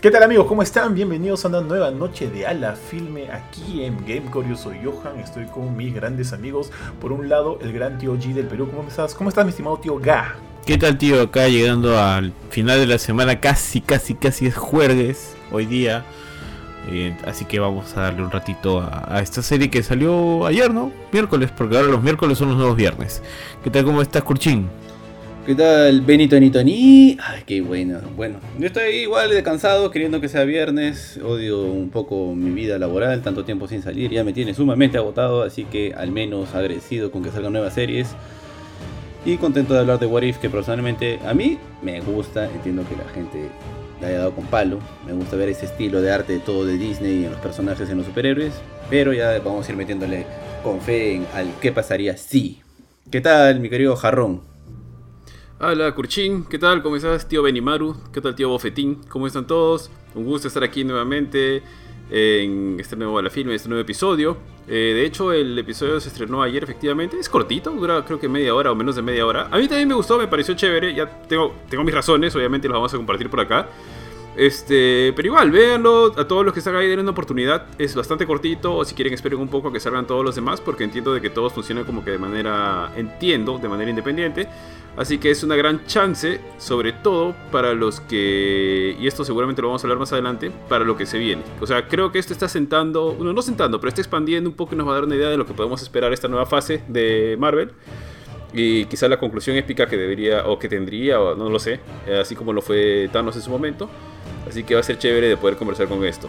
¿Qué tal amigos? ¿Cómo están? Bienvenidos a una nueva noche de Ala Filme aquí en Gamecore. Yo soy Johan, estoy con mis grandes amigos. Por un lado, el gran tío G del Perú. ¿Cómo estás? ¿Cómo estás, mi estimado tío Ga? ¿Qué tal, tío? Acá llegando al final de la semana, casi, casi, casi es jueves hoy día. Eh, así que vamos a darle un ratito a, a, esta serie que salió ayer, ¿no? Miércoles, porque ahora los miércoles son los nuevos viernes. ¿Qué tal? ¿Cómo estás, Curchín? ¿Qué tal, Benito Nitoni? Ay, qué bueno. Bueno, yo estoy igual de cansado, queriendo que sea viernes. Odio un poco mi vida laboral, tanto tiempo sin salir. Ya me tiene sumamente agotado, así que al menos agradecido con que salgan nuevas series. Y contento de hablar de What If, que personalmente a mí me gusta. Entiendo que la gente le haya dado con palo. Me gusta ver ese estilo de arte todo de Disney en los personajes, en los superhéroes. Pero ya vamos a ir metiéndole con fe en al qué pasaría si. ¿Qué tal, mi querido Jarrón? Hola, Kurchin, ¿qué tal? ¿Cómo estás, tío Benimaru? ¿Qué tal, tío Bofetín? ¿Cómo están todos? Un gusto estar aquí nuevamente en este nuevo La este nuevo episodio. Eh, de hecho, el episodio se estrenó ayer, efectivamente. Es cortito, dura creo que media hora o menos de media hora. A mí también me gustó, me pareció chévere. Ya tengo, tengo mis razones, obviamente las vamos a compartir por acá. Este, pero igual, véanlo a todos los que están ahí, den una oportunidad. Es bastante cortito, o si quieren esperen un poco a que salgan todos los demás, porque entiendo de que todos funcionan como que de manera, entiendo, de manera independiente. Así que es una gran chance, sobre todo para los que, y esto seguramente lo vamos a hablar más adelante, para lo que se viene. O sea, creo que esto está sentando, bueno, no sentando, pero está expandiendo un poco y nos va a dar una idea de lo que podemos esperar esta nueva fase de Marvel. Y quizá la conclusión épica que debería, o que tendría, o no lo sé, así como lo fue Thanos en su momento. Así que va a ser chévere de poder conversar con esto.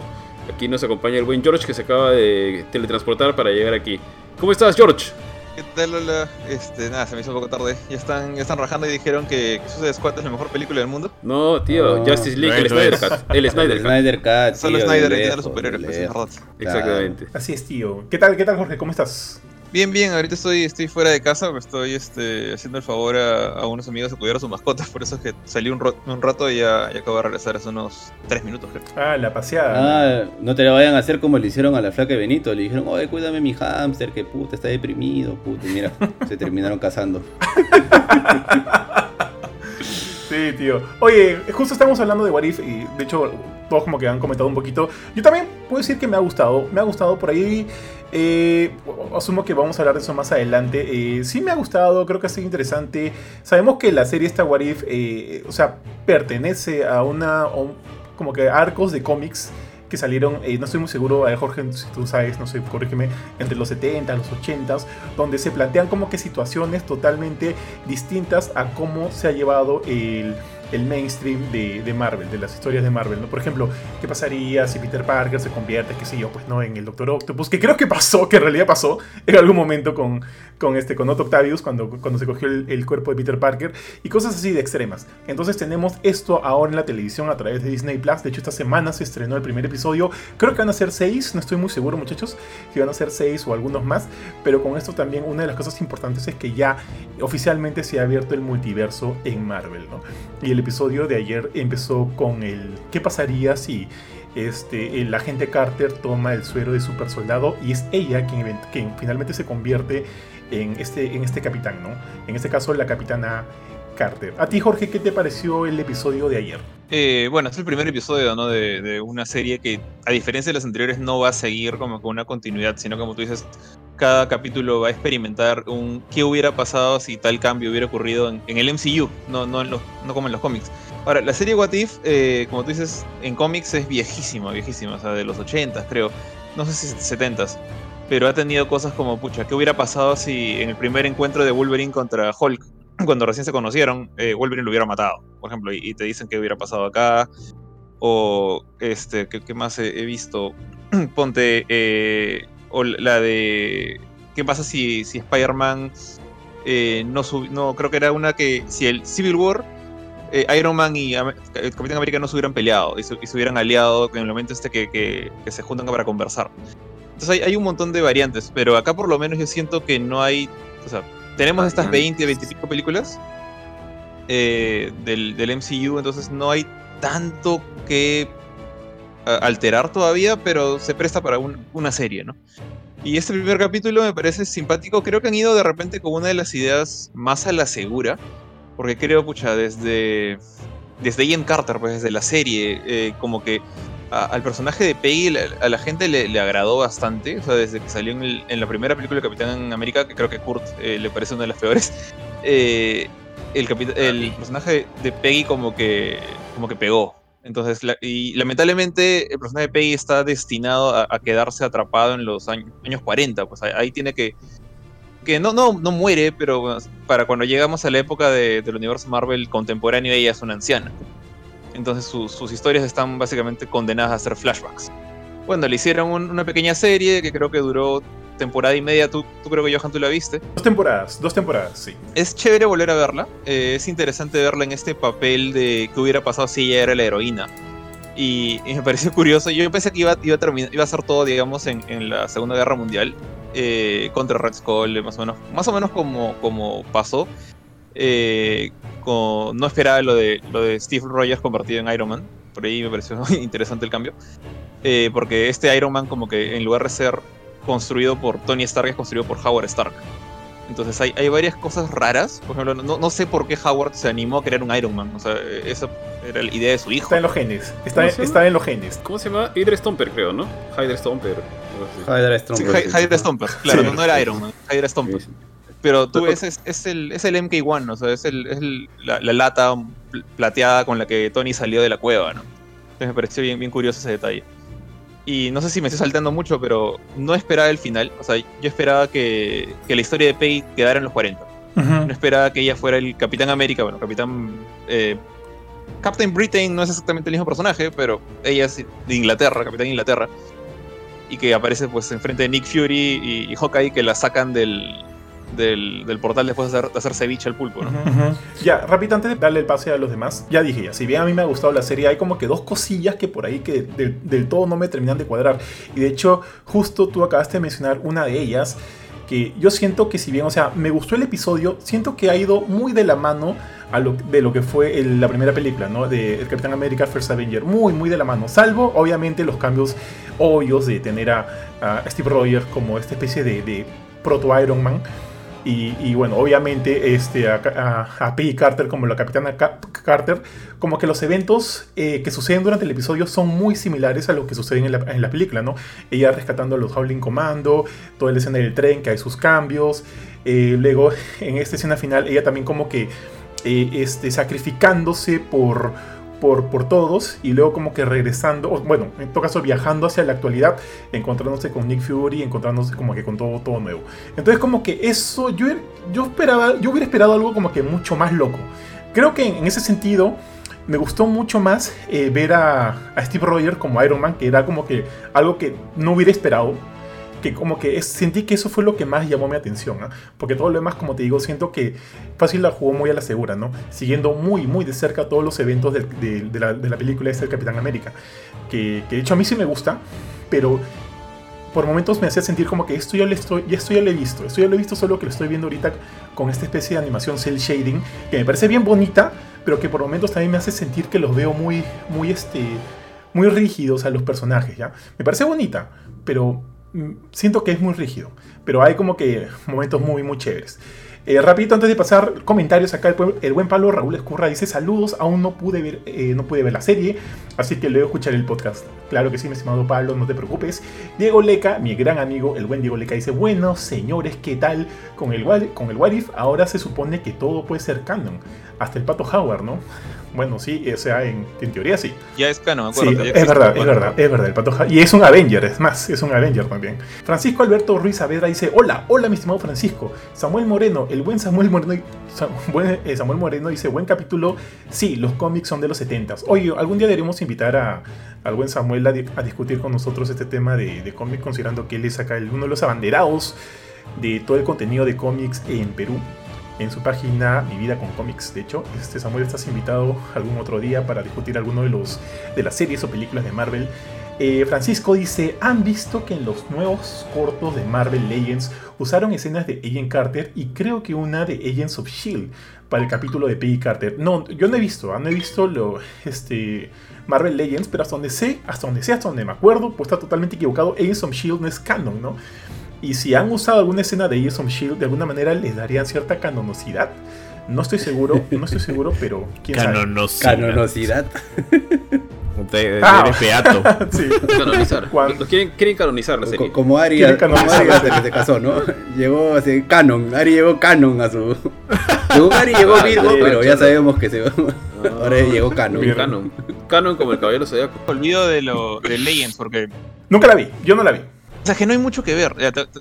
Aquí nos acompaña el buen George que se acaba de teletransportar para llegar aquí. ¿Cómo estás, George? ¿Qué tal, Lola? Este, nada, se me hizo un poco tarde. Ya están, ya están rajando y dijeron que Suicide Squad es la mejor película del mundo. No, tío, no, Justice League, el Snyder Cut. El Snyder Cut. Snyder Cut. Solo Snyder entiende a los superhéroes, pues, verdad. Exactamente. Así es, tío. ¿Qué tal, qué tal, Jorge? ¿Cómo estás? Bien, bien, ahorita estoy, estoy fuera de casa, me estoy este, haciendo el favor a, a, unos amigos de cuidar a sus mascotas, por eso es que salí un, un rato y ya, ya, acabo de regresar hace unos 3 minutos, creo. Ah, la paseada. Ah, no te la vayan a hacer como le hicieron a la flaca de Benito, le dijeron, oye, cuídame mi hámster, que puta, está deprimido, puta, y mira, se terminaron casando. Sí, tío. Oye, justo estamos hablando de What If y de hecho todos como que han comentado un poquito. Yo también puedo decir que me ha gustado. Me ha gustado por ahí. Eh, asumo que vamos a hablar de eso más adelante. Eh, sí me ha gustado, creo que ha sido interesante. Sabemos que la serie esta What If, eh, o sea, pertenece a una... Como que arcos de cómics que salieron, eh, no estoy muy seguro, a Jorge, si tú sabes, no sé, corrígeme, entre los 70, los 80, donde se plantean como que situaciones totalmente distintas a cómo se ha llevado el, el mainstream de, de, Marvel, de las historias de Marvel, ¿no? Por ejemplo, ¿qué pasaría si Peter Parker se convierte, qué sé yo, pues no, en el Doctor Octopus? Que creo que pasó, que en realidad pasó en algún momento con, con, este, con Otto Octavius, cuando, cuando se cogió el, el, cuerpo de Peter Parker, y cosas así de extremas. Entonces tenemos esto ahora en la televisión a través de Disney Plus. De hecho, esta semana se estrenó el primer episodio. Creo que van a ser seis, no estoy muy seguro, muchachos, si van a ser seis o algunos más. Pero con esto también una de las cosas importantes es que ya oficialmente se ha abierto el multiverso en Marvel, ¿no? Y el episodio de ayer empezó con el ¿qué pasaría si este, el agente Carter toma el suero de super soldado y es ella quien, quien finalmente se convierte en este, en este capitán, ¿no? En este caso la capitana A ti Jorge, ¿qué te pareció el episodio de ayer? Eh, bueno, es el primer episodio de, una serie que, a diferencia de las anteriores, no va a seguir como con una continuidad, sino como tú dices, cada capítulo va a experimentar un qué hubiera pasado si tal cambio hubiera ocurrido en, el MCU, no, no, en los, no como en los cómics. Ahora, la serie What If, eh, como tú dices, en cómics es viejísima, viejísima, o sea, de los 80 creo, no sé si 70 pero ha tenido cosas como, pucha, ¿qué hubiera pasado si en el primer encuentro de Wolverine contra Hulk cuando recién se conocieron, eh, Wolverine lo hubiera matado, por ejemplo, y, te dicen que hubiera pasado acá. O, este, ¿qué, qué más he, visto? Ponte, eh, o la de, ¿qué pasa si, si Spider-Man eh, no, no, creo que era una que, si el Civil War, Iron Man y el Capitán América no se hubieran peleado y se, y se hubieran aliado en el momento este que, que, que se juntan para conversar. Entonces hay, hay, un montón de variantes, pero acá por lo menos yo siento que no hay, o sea, tenemos estas 20, 20 y pico películas eh, del, del, MCU, entonces no hay tanto que alterar todavía, pero se presta para un, una serie, ¿no? Y este primer capítulo me parece simpático, creo que han ido de repente con una de las ideas más a la segura, porque creo, pucha, desde desde Ian Carter, pues desde la serie, eh, como que al personaje de Peggy a la gente le, agradó bastante, o sea, desde que salió en, la primera película de Capitán América, que creo que Kurt eh, le parece una de las peores, el, el personaje de Peggy como que, como que pegó, entonces, y lamentablemente el personaje de Peggy está destinado a, quedarse atrapado en los años, 40. Pues ahí, tiene que. Que no, no, no muere, pero para cuando llegamos a la época del universo Marvel contemporáneo, ella es una anciana. Entonces sus historias están básicamente condenadas a ser flashbacks. Bueno, le hicieron una pequeña serie que creo que duró temporada y media. Tú, tú creo que Johan, tú la viste. Dos temporadas, dos temporadas, sí. Es chévere volver a verla. Eh, es interesante verla en este papel de qué hubiera pasado si ella era la heroína. Y, me pareció curioso. Yo pensé que iba, iba, a, terminar, iba a ser todo, digamos, en, en la Segunda Guerra Mundial. Eh, contra Red Skull, más o menos, más o menos como, como pasó. Eh, con, no esperaba lo de, lo de Steve Rogers convertido en Iron Man. Por ahí me pareció interesante el cambio. porque este Iron Man como que en lugar de ser construido por Tony Stark es construido por Howard Stark. Entonces hay, hay varias cosas raras. Por ejemplo, no, no, sé por qué Howard se animó a crear un Iron Man. O sea, esa era la idea de su hijo. Está en los genes. Está, está en los genes. ¿Cómo se llama? Hydra Stomper, creo, ¿no? Hydra Stomper. Hydra Stomper. Sí, Hydra Stomper, claro, no, era Iron Man. Hydra Stomper. Pero tú ves, es, es, el, es el MK1, o sea, es, el, es la, la, lata plateada con la que Tony salió de la cueva, ¿no? Entonces me pareció bien, bien curioso ese detalle. Y no sé si me estoy saltando mucho, pero no esperaba el final. O sea, yo esperaba que, que la historia de Peggy quedara en los 40. No esperaba que ella fuera el Capitán América, bueno, Capitán... Eh, Captain Britain no es exactamente el mismo personaje, pero ella es de Inglaterra, Capitán Inglaterra. Y que aparece pues enfrente de Nick Fury y, y Hawkeye que la sacan del, del, portal después de hacer, de ceviche al pulpo, ¿no? Ya, rápido antes de darle el pase a los demás, ya dije ya, si bien a mí me ha gustado la serie, hay como que dos cosillas que por ahí que del, todo no me terminan de cuadrar. Y de hecho, justo tú acabaste de mencionar una de ellas, que yo siento que si bien, o sea, me gustó el episodio, siento que ha ido muy de la mano de lo que fue la primera película, ¿no? De El Capitán América First Avenger. Muy, muy de la mano. Salvo, obviamente, los cambios obvios de tener a, Steve Rogers como esta especie de proto Iron Man. Y, bueno, obviamente este, a, Peggy Carter como la capitana Carter, como que los eventos eh, que suceden durante el episodio son muy similares a lo que suceden en la, en la, película, ¿no? Ella rescatando a los Howling Commando, toda la escena del tren, que hay sus cambios. Eh, luego, en esta escena final, ella también como que eh, este, sacrificándose por por, todos y luego como que regresando, bueno, en todo caso viajando hacia la actualidad, encontrándose con Nick Fury, encontrándose como que con todo, todo nuevo. Entonces como que eso, yo, yo esperaba, yo hubiera esperado algo como que mucho más loco. Creo que en ese sentido me gustó mucho más eh, ver a, a Steve Rogers como Iron Man, que era como que algo que no hubiera esperado que como que sentí que eso fue lo que más llamó mi atención, porque todo lo demás, como te digo, siento que Fácil la jugó muy a la segura, ¿no? Siguiendo muy, muy de cerca todos los eventos de, la, de la, película esta del Capitán América, que, de hecho a mí sí me gusta, pero por momentos me hacía sentir como que esto ya, le estoy, ya esto ya lo he visto, esto ya lo he visto solo que lo estoy viendo ahorita con esta especie de animación cel shading, que me parece bien bonita, pero que por momentos también me hace sentir que los veo muy, muy, este, muy rígidos a los personajes, ¿ya? Me parece bonita, pero siento que es muy rígido, pero hay como que momentos muy, muy chéveres. Eh, rapidito, antes de pasar comentarios, acá el, buen Pablo Raúl Escurra dice saludos, aún no pude, ver, eh, no pude ver la serie, así que luego escuchar el podcast. Claro que sí, mi estimado Pablo, no te preocupes. Diego Leca, mi gran amigo, el buen Diego Leca, dice, bueno, señores, ¿qué tal? Con el, con el What If, ahora se supone que todo puede ser canon, hasta el Pato Howard, ¿no? Bueno, sí, o sea, en, teoría sí. Ya es canon, Sí, es verdad, es verdad, es verdad. El Pato y es un Avenger, es más, es un Avenger también. Francisco Alberto Ruiz Saavedra dice: Hola, hola, mi estimado Francisco. Samuel Moreno, el buen Samuel Moreno, eh, Samuel Moreno dice: Buen capítulo. Sí, los cómics son de los 70 Oye, algún día deberíamos invitar a, al buen Samuel a, discutir con nosotros este tema de, de cómics, considerando que él es acá uno de los abanderados de todo el contenido de cómics en Perú en su página Mi Vida con Cómics. De hecho, este Samuel estás invitado algún otro día para discutir alguno de los de las series o películas de Marvel. Eh, Francisco dice, ¿han visto que en los nuevos cortos de Marvel Legends usaron escenas de Agent Carter y creo que una de Agents of Shield para el capítulo de Peggy Carter? No, yo no he visto, ¿ah? no he visto lo, este, Marvel Legends, pero hasta donde sé, hasta donde sé, hasta donde me acuerdo, pues está totalmente equivocado, Agents of Shield no es canon, ¿no? Y si han usado alguna escena de Agents of Shield, de alguna manera les darían cierta canonosidad. No estoy seguro, no estoy seguro, pero quién sabe. Canonosidad. Canonosidad. Te- Ah. Eres beato. Sí. Canonizar. Los quieren, quieren canonizar la Co- serie. Como Ari, como. Ari se casó, ¿no? Llegó así, canon. Ari llegó canon a su. Llegó Ari, llegó Ah, Virgo, pero ya sabemos que se. Ahora llegó canon. Canon. Canon como el caballero zodiaco. Olvido de lo de Legends porque Nunca la vi, yo no la vi. O sea, que no hay mucho que ver.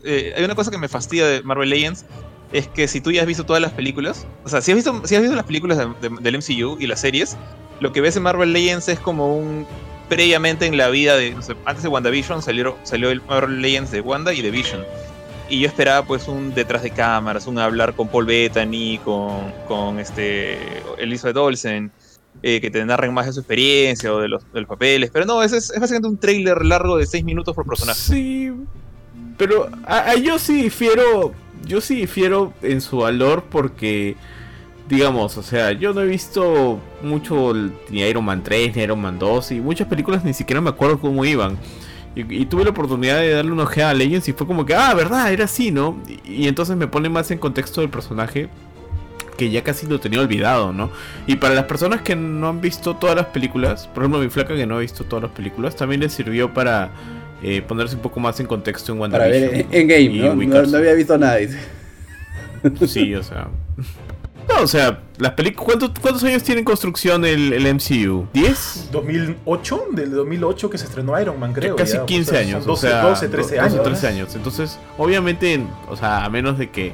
Eh, hay una cosa que me fastidia de Marvel Legends. Es que si tú ya has visto todas las películas, o sea, si has visto, si has visto las películas de- del MCU y las series, lo que ves en Marvel Legends es como un previamente en la vida de, no sé, antes de WandaVision salió, salió el Marvel Legends de Wanda y de Vision. Y yo esperaba pues un detrás de cámaras, un hablar con Paul Bettany, con, con este, Elizabeth Olsen, eh, que te narren más de su experiencia o de los, de los papeles. Pero no, es, es, básicamente un trailer largo de 6 minutos por personaje. Sí, pero a, yo sí difiero, yo sí difiero en su valor porque, digamos, o sea, yo no he visto mucho ni Iron Man 3 ni Iron Man 2 y muchas películas ni siquiera me acuerdo cómo iban. Y, y tuve la oportunidad de darle una ojeada a Legends y fue como que, ah, verdad, era así, ¿no? Y, y entonces me pone más en contexto del personaje que ya casi lo tenía olvidado, ¿no? Y para las personas que no han visto todas las películas, por ejemplo mi flaca que no ha visto todas las películas, también le sirvió para eh, ponerse un poco más en contexto en Para ver WandaVision. en game, ¿no? No, había visto nada. Sí, o sea... No, o sea, las películas... ¿cuántos, ¿Cuántos años tiene en construcción el, el MCU? ¿10? 2008, del 2008 que se estrenó Iron Man, creo. Casi ya, o 15 sea, años, son 12, o sea, 12, 13 do- años. 12, 13 ¿no? años. Entonces, obviamente, en- o sea, a menos de que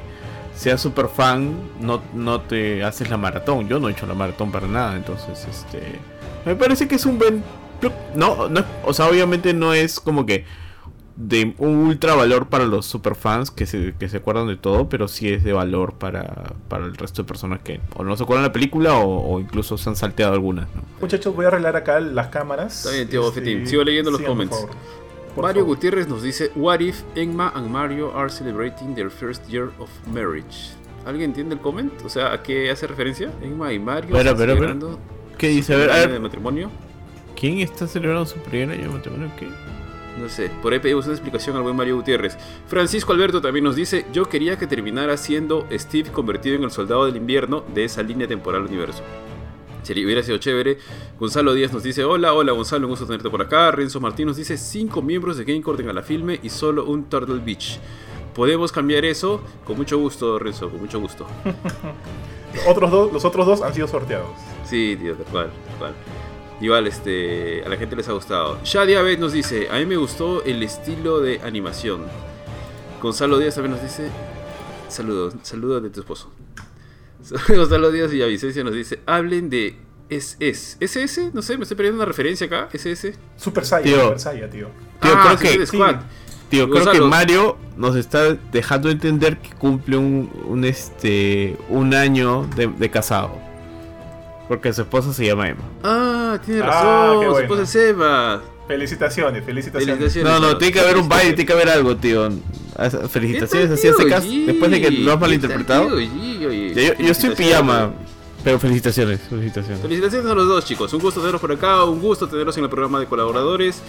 seas super fan, no, no te haces la maratón. Yo no he hecho la maratón para nada, entonces, este... Me parece que es un buen... No, no, o sea, obviamente no es como que de un ultra valor para los superfans que se, que se acuerdan de todo, pero sí es de valor para, para el resto de personas que o no se acuerdan de la película o, o incluso se han salteado algunas. ¿no? Muchachos, voy a arreglar acá las cámaras. Este, Está bien, tío Bofetín. Sigo leyendo los comments. Por Mario favor. Gutiérrez nos dice: What if Enma and Mario are celebrating their first year of marriage? ¿Alguien entiende el comment? O sea, ¿a qué hace referencia? Enma y Mario a año ver, de matrimonio. ¿quién está celebrando su primer año de matrimonio? ¿Qué? No sé, por ahí pedimos una explicación al buen Mario Gutiérrez. Francisco Alberto también nos dice, yo quería que terminara siendo Steve convertido en el soldado del invierno de esa línea temporal universo. Sería, hubiera sido chévere. Gonzalo Díaz nos dice, hola, hola Gonzalo, un gusto tenerte por acá. Renzo Martín nos dice, cinco miembros de Gamecore en la filme y solo un Turtle Beach. ¿Podemos cambiar eso? Con mucho gusto, Renzo, con mucho gusto. Otros dos, los otros dos han sido sorteados. Sí, tío, tal cual, tal cual. Igual, este, a la gente les ha gustado. Shadia Bet nos dice, a mí me gustó el estilo de animación. Gonzalo Díaz también nos dice, saludos, saludos de tu esposo. Gonzalo Díaz y Vicencia nos dice, hablen de SS. ¿SS? No sé, me estoy perdiendo una referencia acá. ¿SS? Super Saiyan, Tío. Super Saiyan, tío. Tío, ah, creo que-. Tío, creo que. Mario nos está dejando entender que cumple un, un, este un año de, de casado. Porque su esposa se llama Emma. Ah, tiene Ah, razón. su esposa es Eva. Felicitaciones, felicitaciones. Felicitaciones. No, no, tiene que haber un baile, tiene que haber algo, tío. Ah, Felicitaciones, así hace caso. Después de que lo has malinterpretado. Ya, yo, yo estoy en pijama, pero felicitaciones, felicitaciones. Felicitaciones a los dos chicos, un gusto tenerlos por acá, un gusto tenerlos en el programa de colaboradores.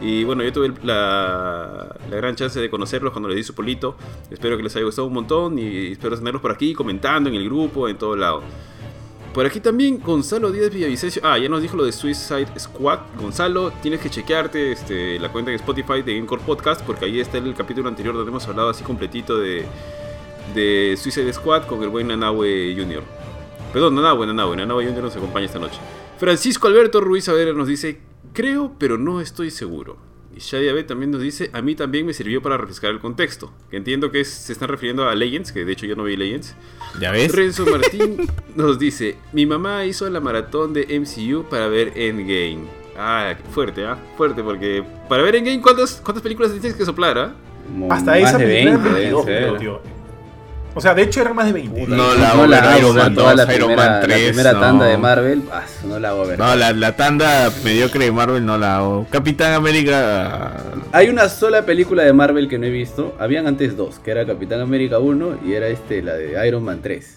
Y bueno, yo tuve la, la gran chance de conocerlos cuando les di su polito. Espero que les haya gustado un montón y espero tenerlos por aquí comentando en el grupo, en todo lado. Por aquí también Gonzalo Díaz Villavicencio. Ah, ya nos dijo lo de Suicide Squad. Gonzalo, tienes que chequearte este, la cuenta de Spotify de Gamecore Podcast porque ahí está el capítulo anterior donde hemos hablado así completito de, de Suicide Squad con el buen Nanahue Jr. Perdón, Nanahue, Nanahue, Nanahue Jr. nos acompaña esta noche. Francisco Alberto Ruiz Saavedra nos dice, creo, pero no estoy seguro. Y Shadia B también nos dice, a mí también me sirvió para refrescar el contexto. Que entiendo que es- se están refiriendo a Legends, que de hecho yo no vi Legends. ¿Ya ves? Renzo Martín nos dice, mi mamá hizo la maratón de MCU para ver Endgame. Ah, fuerte, ¿ah? Fuerte, porque para ver Endgame, ¿cuántas, cuántas películas tienes que soplar, ah? Como Hasta esa película 20 eran deben 22, ser. creo, tío. O sea, de hecho eran más de 20. No la hago no la ver hago Iron Man toda 2, la Iron primera, Man 3, la primera no. tanda de Marvel, ah, no la hago ver. No, la, la tanda mediocre de Marvel no la hago. Capitán América. Hay una sola película de Marvel que no he visto. Habían antes dos, que era Capitán América 1 y era este, la de Iron Man 3.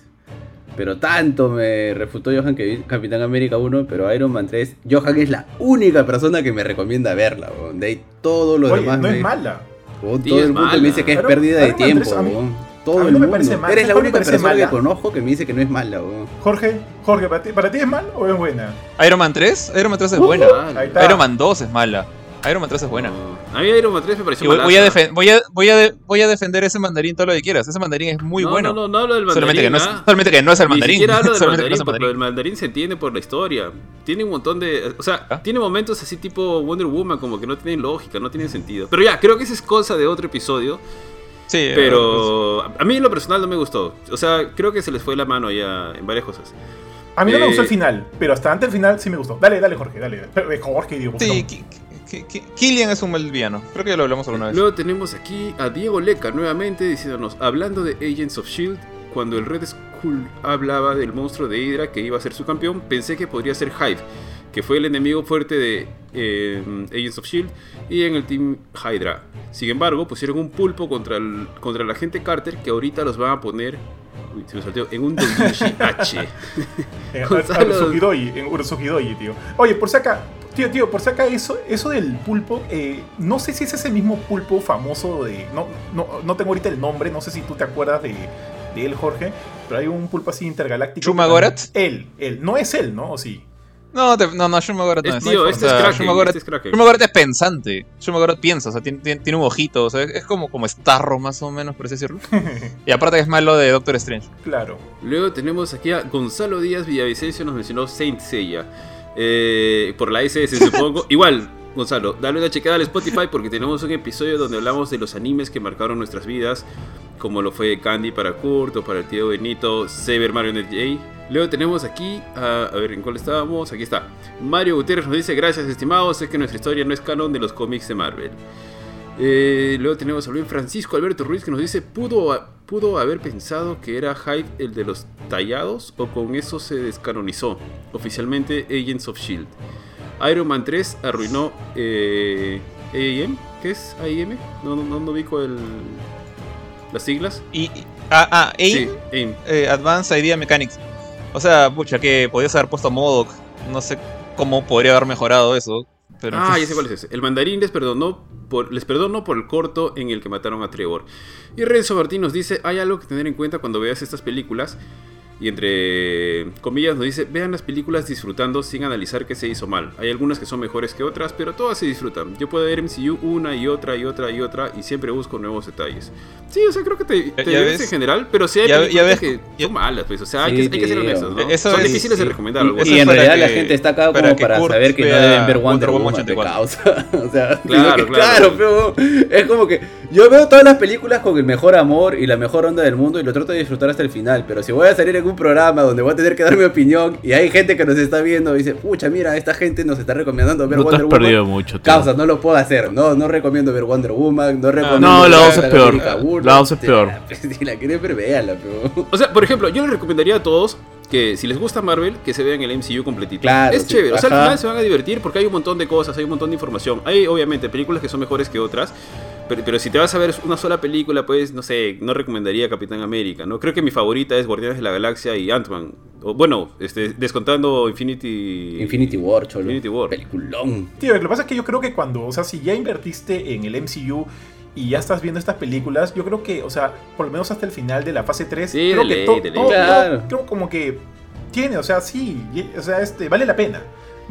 Pero tanto me refutó Johan que vi Capitán América 1, pero Iron Man 3, Johan es la única persona que me recomienda verla. weón. De ahí todos los Oye, demás no me- es mala. Sí, todo el mundo mala. me dice que es Iron- pérdida de Man tiempo. 3 a mí- weón. Todo el no me mundo. parece mal, Eres la ¿sabes cuál me única parece persona que mala? conozco que me dice que no es mala, weón. Jorge, Jorge, ¿para ti, ¿para ti es mal o es buena? Iron Man 3, Iron Man 3 es Uh, buena. Ahí está. Iron Man 2 es mala. Iron Man 3 es buena. No. A mí Iron Man 3 me pareció Y voy, voy a voy, a, voy, a de- voy a defender ese mandarín todo lo que quieras. Ese mandarín es muy no, bueno. No, no, no hablo del mandarín. solamente, que no es, ¿ah? solamente que no es el Ni mandarín. siquiera hablo del solamente que no mandarín, es el porque mandarín. el mandarín se entiende por la historia. Tiene un montón de. O sea, ¿Ah? tiene momentos así tipo Wonder Woman, como que no tienen lógica, no tienen sentido. Pero ya, creo que esa es cosa de otro episodio. Sí, eh, Pero a mí en lo personal no me gustó. O sea, creo que se les fue la mano ya en varias cosas. A mí no me Eh, gustó el final, pero hasta antes del final sí me gustó. Dale, dale, Jorge, dale. Pero, eh, Jorge, digo. Sí, Killian es un mal villano. Creo que ya lo hablamos alguna vez. Luego tenemos aquí a Diego Leca nuevamente diciéndonos, hablando de Agents of Shield, cuando el Red Skull hablaba del monstruo de Hydra que iba a ser su campeón, pensé que podría ser Hive, que fue el enemigo fuerte de eh, Agents of Shield y en el Team Hydra. Sin embargo, pusieron un pulpo contra el, contra el agente Carter que ahorita los van a poner uy, se me salteó, en un Doujinshi H. En Gonzalo. En Urusugidoi, tío. Oye, por si acá, tío, tío, por si acá eso, eso del pulpo, eh, no sé si es ese mismo pulpo famoso de. No, no, no tengo ahorita el nombre, no sé si tú te acuerdas de, de él, Jorge, pero hay un pulpo así intergaláctico. ¿Shuma Gorath? Él, él, no es él, ¿no? ¿O sí? No, te- no, no, Shuma Gorath no Es es. tío, O este es sea. Shuma Gorath- Este es Kraken. Shuma Gorath es pensante. Shuma Gorath piensa, o sea, tiene, tiene- tiene un ojito, o sea, es como, como Starro más o menos, por así decirlo. Y aparte que es malo de Doctor Strange. Claro. Luego tenemos aquí a Gonzalo Díaz Villavicencio, nos mencionó Saint Seiya. Eh, por la SS, supongo. Igual, Gonzalo, dale una chequeada al Spotify porque tenemos un episodio donde hablamos de los animes que marcaron nuestras vidas, como lo fue Candy para Kurt o para el tío Benito, Saber Marionette J. Luego tenemos aquí, a, a ver, ¿en cuál estábamos? Aquí está. Mario Gutiérrez nos dice, gracias estimados, sé que nuestra historia no es canon de los cómics de Marvel. Eh, luego tenemos al buen Francisco Alberto Ruiz que nos dice, ¿pudo, ¿pudo haber pensado que era Hyde el de los tallados o con eso se descanonizó? Oficialmente Agents of Shield. Iron Man 3 arruinó eh, AIM. ¿Qué es AIM? No, no, no, ubico el, las siglas. Y. ah, ah, AIM, Sí, AIM. eh, Advanced Idea Mechanics. O sea, pucha, que podías haber puesto a Modoc. No sé cómo podría haber mejorado eso. Pero Ah, ya sé cuál es ese. El mandarín les perdonó por, les perdonó por el corto en el que mataron a Trevor. Y Renzo Martín nos dice, hay algo que tener en cuenta cuando veas estas películas. Y entre comillas nos dice, vean las películas disfrutando sin analizar qué se hizo mal. Hay algunas que son mejores que otras, pero todas se disfrutan. Yo puedo ver MCU una y otra y otra y otra y siempre busco nuevos detalles. Sí, o sea, creo que te, te ya ves. en general, pero sí hay Ya- ya películas ves- que ya- son malas, pues. O sea, hay, Sí, que, hay que ser honestos, ¿no? Eso son es- difíciles de sí. recomendar. Y- algunas. eso Y en para realidad la que- gente está acá para como para Kurt saber que no deben ver Wonder, Wonder Woman, Woman 84. causa. o sea, Claro, que- claro. claro, pero es como que yo veo todas las películas con el mejor amor y la mejor onda del mundo y lo trato de disfrutar hasta el final. Pero si voy a salir en un programa donde voy a tener que dar mi opinión y hay gente que nos está viendo y dice, pucha, mira, esta gente nos está recomendando ver No te Wonder has Woman. perdido mucho, tío. Causa, no lo puedo hacer. No, no recomiendo ver Wonder Woman, no recomiendo No, la dos es peor. La dos es peor. Si la quieren ver, véala, pero... O sea, por ejemplo, yo les recomendaría a todos que si les gusta Marvel, que se vean el MCU completito. Claro, es sí, chévere. O sea, al ajá. final se van a divertir porque hay un montón de cosas, hay un montón de información. Hay, obviamente, películas que son mejores que otras. Pero, pero si te vas a ver una sola película, pues, no sé, no recomendaría Capitán América, ¿no? Creo que mi favorita es Guardianes de la Galaxia y Ant-Man. Bueno, este, descontando Infinity... Infinity War, cholo. Infinity War. Peliculón. Tío, lo que pasa es que yo creo que cuando, o sea, si ya invertiste en el MCU y ya estás viendo estas películas, yo creo que, o sea, por lo menos hasta el final de la fase 3, Sí, creo de que ley, todo- Claro. todo- creo como que tiene, o sea, sí, o sea, este, vale la pena.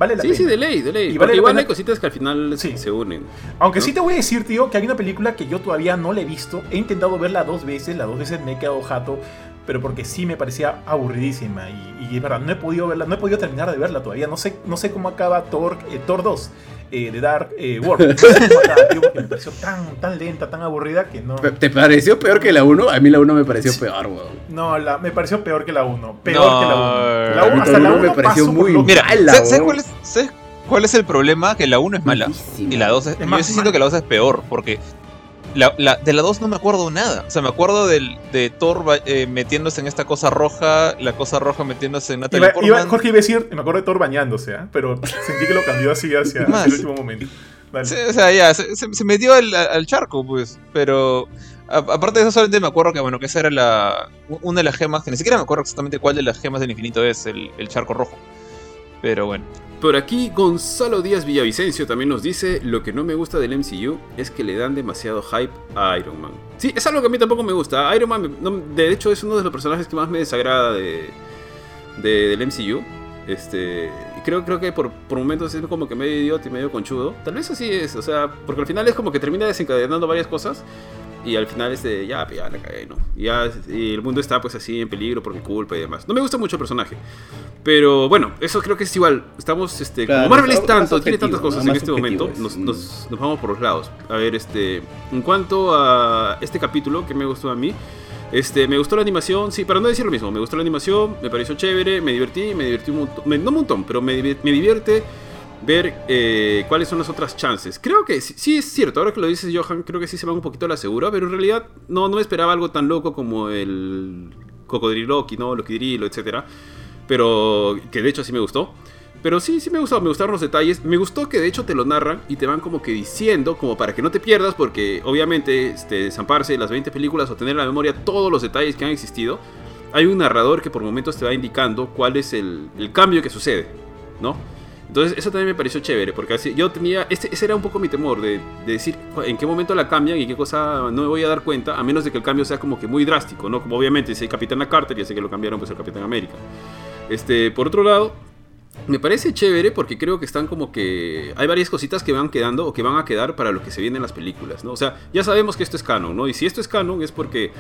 Vale la Sí, pena. sí, de ley, de ley. Y Porque vale igual hay cositas que al final Sí. se unen. Aunque ¿no? sí te voy a decir, tío, que hay una película que yo todavía no la he visto. He intentado verla dos veces, las dos veces me he quedado jato, pero porque sí me parecía aburridísima. Y, y es verdad, no he podido verla, no he podido terminar de verla todavía. No sé, no sé cómo acaba Thor, eh, Thor 2 eh, de Dark eh, World. Me pareció tan, tan lenta, tan aburrida que no. ¿Te pareció peor que la 1? A mí la 1 me pareció peor, weón. No, la, me pareció peor que la 1. Peor No, que la 1. La a mí 1 hasta la la uno me 1 pareció muy Mira, Mala, ¿sabes, cuál es, sabes cuál es el problema? Que la 1 es mala. Y la 2 es. Es yo sí siento que la 2 es peor, porque. La, la- de la 2 no me acuerdo nada. O sea, me acuerdo del, de Thor eh, metiéndose en esta cosa roja, la cosa roja metiéndose en Natalie Iba, iba- Portman. Jorge iba a decir, me acuerdo de Thor bañándose, ¿ah? pero sentí que lo cambió así hacia, el último momento. Sí, o sea, ya, se, se- se metió al, al charco, pues. Pero. a- aparte de eso, solamente me acuerdo que, bueno, que esa era la. Una de las gemas, que ni siquiera me acuerdo exactamente cuál de las gemas del infinito es el, el charco rojo. Pero bueno. Por aquí Gonzalo Díaz Villavicencio también nos dice, lo que no me gusta del MCU es que le dan demasiado hype a Iron Man. Sí, es algo que a mí tampoco me gusta. Iron Man, de hecho, es uno de los personajes que más me desagrada de, de- del MCU. Este, creo, creo que por, por momentos es como que medio idiota y medio conchudo. Tal vez así es, o sea, porque al final es como que termina desencadenando varias cosas. Y al final este, ya, pues, ya la cagué, ¿no? Ya, y el mundo está pues así en peligro por mi culpa y demás. No me gusta mucho el personaje. Pero bueno, eso creo que es igual. Estamos, este, Claro, como Marvel es tanto, tiene tantas cosas en este momento, es. nos, nos- nos vamos por los lados. A ver, este, en cuanto a este capítulo que me gustó a mí, este, me gustó la animación, sí, para no decir lo mismo, me gustó la animación, me pareció chévere, me divertí, me divertí un montón, me- no un montón, pero me, me divierte ver eh, cuáles son las otras chances. Creo que sí, sí es cierto, ahora que lo dices Johan, creo que sí se van un poquito a la segura, pero en realidad no, no me esperaba algo tan loco como el Cocodriloqui, ¿no? Loquidrilo, etcétera. Pero que de hecho sí me gustó. Pero sí, sí me gustó, me gustaron los detalles. Me gustó que de hecho te lo narran y te van como que diciendo, como para que no te pierdas, porque obviamente este, zamparse las 20 películas o tener en la memoria todos los detalles que han existido, hay un narrador que por momentos te va indicando cuál es el, el cambio que sucede, ¿no? Entonces eso también me pareció chévere, porque así yo tenía, este, ese era un poco mi temor, de, de decir en qué momento la cambian y qué cosa no me voy a dar cuenta, a menos de que el cambio sea como que muy drástico, ¿no? Como obviamente si hay Capitana Carter, ya sé que lo cambiaron pues el Capitán América. Este, por otro lado, me parece chévere porque creo que están como que hay varias cositas que van quedando o que van a quedar para lo que se viene en las películas, ¿no? O sea, ya sabemos que esto es canon, ¿no? Y si esto es canon es porque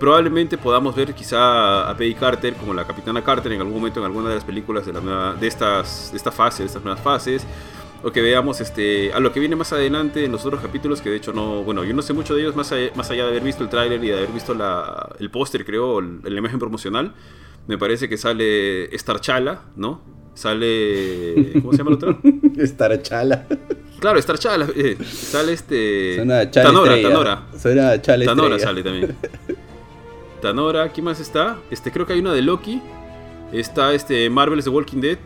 probablemente podamos ver quizá a Peggy Carter como la Capitana Carter en algún momento en alguna de las películas de, la nueva, de, estas, de esta fase, de estas nuevas fases. O que veamos este, a lo que viene más adelante en los otros capítulos, que de hecho no, bueno, yo no sé mucho de ellos más allá, más allá de haber visto el tráiler y de haber visto la, el póster, creo, la imagen promocional. Me parece que sale Starchala, ¿no? Sale. ¿Cómo se llama el otro? Estar chala. Claro, Starchala. eh, sale este. Suena chala Tanora, estrella. Tanora. Suena chala Tanora estrella. sale también. Tanora, ¿quién más está? Este, creo que hay una de Loki. Está este Marvel's The Walking Dead.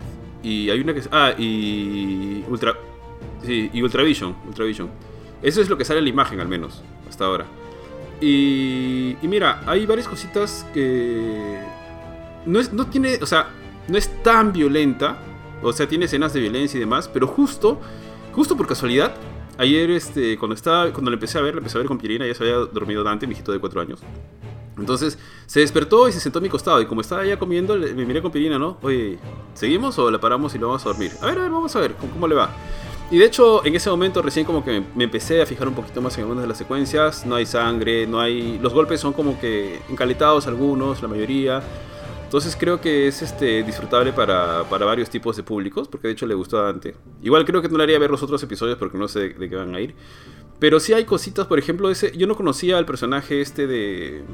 Y hay una que. Ah, y. Ultra. Sí, y Ultravision. Ultravision. Eso es lo que sale en la imagen, al menos, hasta ahora. Y. Y mira, hay varias cositas que. No, es, no tiene. O sea, no es tan violenta. O sea, tiene escenas de violencia y demás. Pero justo. Justo por casualidad. Ayer, este, cuando estaba, cuando empecé a ver, le empecé a ver con Pierina, ya se había dormido Dante, mi hijito de 4 años. Entonces se despertó y se sentó a mi costado. Y como estaba ya comiendo, me miré con Pirina, ¿no? Oye, ¿seguimos o la paramos y lo vamos a dormir? A ver, a ver, vamos a ver cómo, cómo le va. Y de hecho, en ese momento recién como que me, me empecé a fijar un poquito más en algunas de las secuencias. No hay sangre, no hay... Los golpes son como que encaletados algunos, la mayoría. Entonces creo que es este, disfrutable para, para varios tipos de públicos, porque de hecho le gustó a Dante. Igual creo que no le haría ver los otros episodios porque no sé de, de qué van a ir. Pero sí hay cositas, por ejemplo, ese, yo no conocía al personaje este de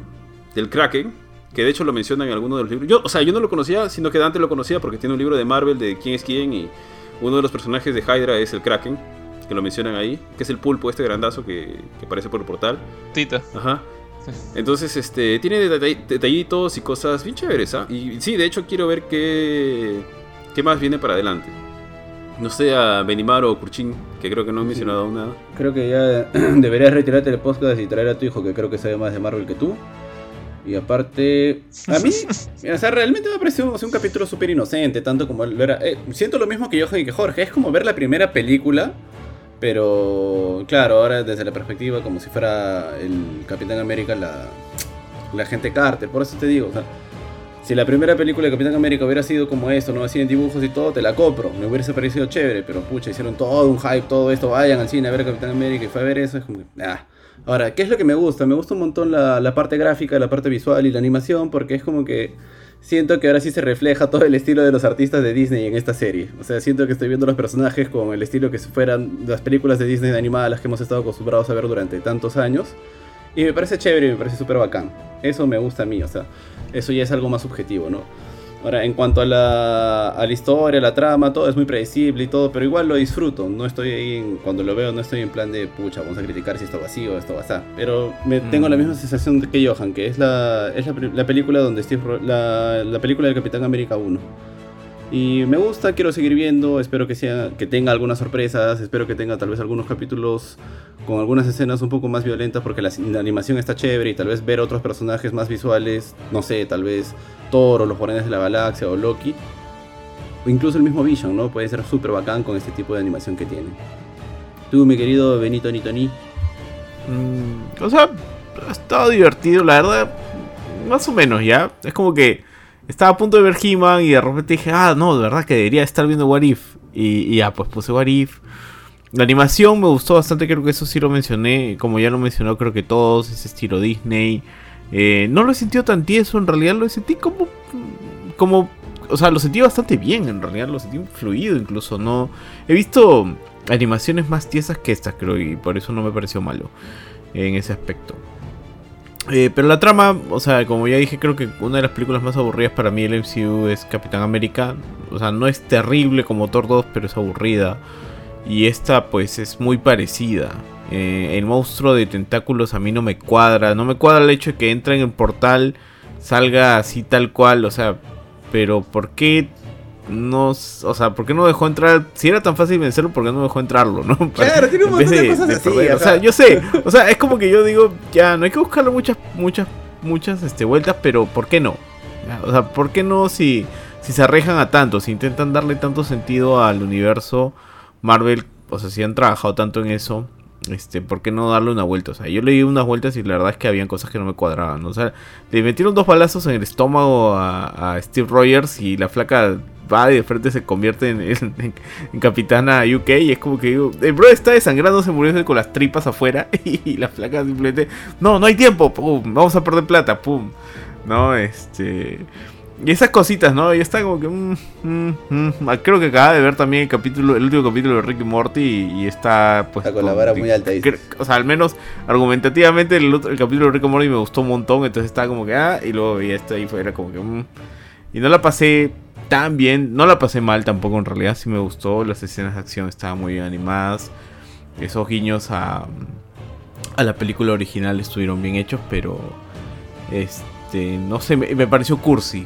del Kraken, que de hecho lo menciona en alguno de los libros. Yo, o sea, yo no lo conocía, sino que Dante lo conocía porque tiene un libro de Marvel de quién es quién y uno de los personajes de Hydra es el Kraken, que lo mencionan ahí, que es el pulpo este grandazo que, que aparece por el portal. Tita. Ajá. Entonces, este, tiene detall- detallitos y cosas bien chéveres, ¿ah? Y sí, de hecho quiero ver qué, qué más viene para adelante. No sé, a Benimaro o Kurchin, que creo que no he mencionado aún nada. Creo que ya deberías retirarte del podcast y traer a tu hijo que creo que sabe más de Marvel que tú. Y aparte, a mí, o sea, realmente me pareció o sea, un capítulo súper inocente, tanto como lo era. eh, siento lo mismo que Johan y que Jorge, es como ver la primera película, pero claro, ahora desde la perspectiva como si fuera el Capitán América, la, la gente Carter, por eso te digo, o sea, si la primera película de Capitán América hubiera sido como esto, no así en dibujos y todo, te la compro, me hubiese parecido chévere, pero pucha, hicieron todo un hype, todo esto, vayan al cine a ver a Capitán América y fue a ver eso, es como ah. Ahora, ¿qué es lo que me gusta? Me gusta un montón la, la parte gráfica, la parte visual y la animación, porque es como que siento que ahora sí se refleja todo el estilo de los artistas de Disney en esta serie. O sea, siento que estoy viendo los personajes con el estilo que fueran las películas de Disney animadas las que hemos estado acostumbrados a ver durante tantos años. Y me parece chévere y me parece súper bacán. Eso me gusta a mí, o sea, eso ya es algo más subjetivo, ¿no? Ahora, en cuanto a la, a la historia, la trama, todo es muy predecible y todo, pero igual lo disfruto. No estoy ahí, en- cuando lo veo, no estoy en plan de, pucha, vamos a criticar si esto va así o esto va así. Pero me, tengo la misma sensación que Johan, que es la, es la, película donde Steve, Ro- la, la película del Capitán América 1. Y me gusta, quiero seguir viendo, espero que, sea, que tenga algunas sorpresas, espero que tenga tal vez algunos capítulos con algunas escenas un poco más violentas porque la, animación está chévere y tal vez ver otros personajes más visuales, no sé, tal vez Thor los Guardianes de la Galaxia o Loki. o incluso el mismo Vision, ¿no? Puede ser súper bacán con este tipo de animación que tiene. Tú, mi querido Benito Nitoni. Mm, o sea, ha estado divertido, la verdad. Más o menos, ¿ya? Es como que estaba a punto de ver He-Man y de repente dije, ah, no, de verdad que debería estar viendo What If. Y, ya, pues puse What If. La animación me gustó bastante, creo que eso sí lo mencioné. Como ya lo mencionó, creo que todos, ese estilo Disney. Eh, no lo he sentido tan tieso, en realidad lo sentí como. como. O sea, lo sentí bastante bien, en realidad lo sentí fluido incluso. No. He visto animaciones más tiesas que estas, creo, y por eso no me pareció malo en ese aspecto. Eh, pero la trama, o sea, como ya dije, creo que una de las películas más aburridas para mí del MCU es Capitán América. O sea, no es terrible como Thor 2, pero es aburrida. Y esta pues es muy parecida. Eh, el monstruo de tentáculos a mí no me cuadra. No me cuadra el hecho de que entra en el portal, salga así tal cual. O sea, pero ¿por qué no, o sea, ¿por qué no dejó entrar? Si era tan fácil vencerlo, ¿por qué no dejó entrarlo, no? Claro, tiene un montón de, cosas de así. perder. O sea, yo sé, o sea, es como que yo digo, ya, no hay que buscarle muchas, muchas, muchas este, vueltas, pero ¿por qué no? O sea, ¿por qué no si, si se arriesgan a tanto, si intentan darle tanto sentido al universo Marvel, o sea, si han trabajado tanto en eso, este, ¿por qué no darle una vuelta? O sea, yo le di unas vueltas y la verdad es que habían cosas que no me cuadraban. O sea, le metieron dos balazos en el estómago a, a Steve Rogers y la flaca va y de frente se convierte en, en- en capitana UK y es como que digo, el bro está desangrando, se murió con las tripas afuera y la flaca simplemente, no, no hay tiempo, pum, vamos a perder plata, pum, no, este... Y esas cositas, ¿no? Y está como que... mm, mm, mm. Creo que acaba de ver también el capítulo, el último capítulo de Ricky Morty y, y está pues... Está con la vara muy alta, dices. O sea, al menos argumentativamente el, otro- el capítulo de Rick and Morty me gustó un montón, entonces estaba como que... Ah, y luego y esto ahí fue, era como que... mm. Y no la pasé tan bien, no la pasé mal tampoco en realidad, sí me gustó, las escenas de acción estaban muy bien animadas, esos guiños a, a la película original estuvieron bien hechos, pero este, no sé, me, pareció cursi,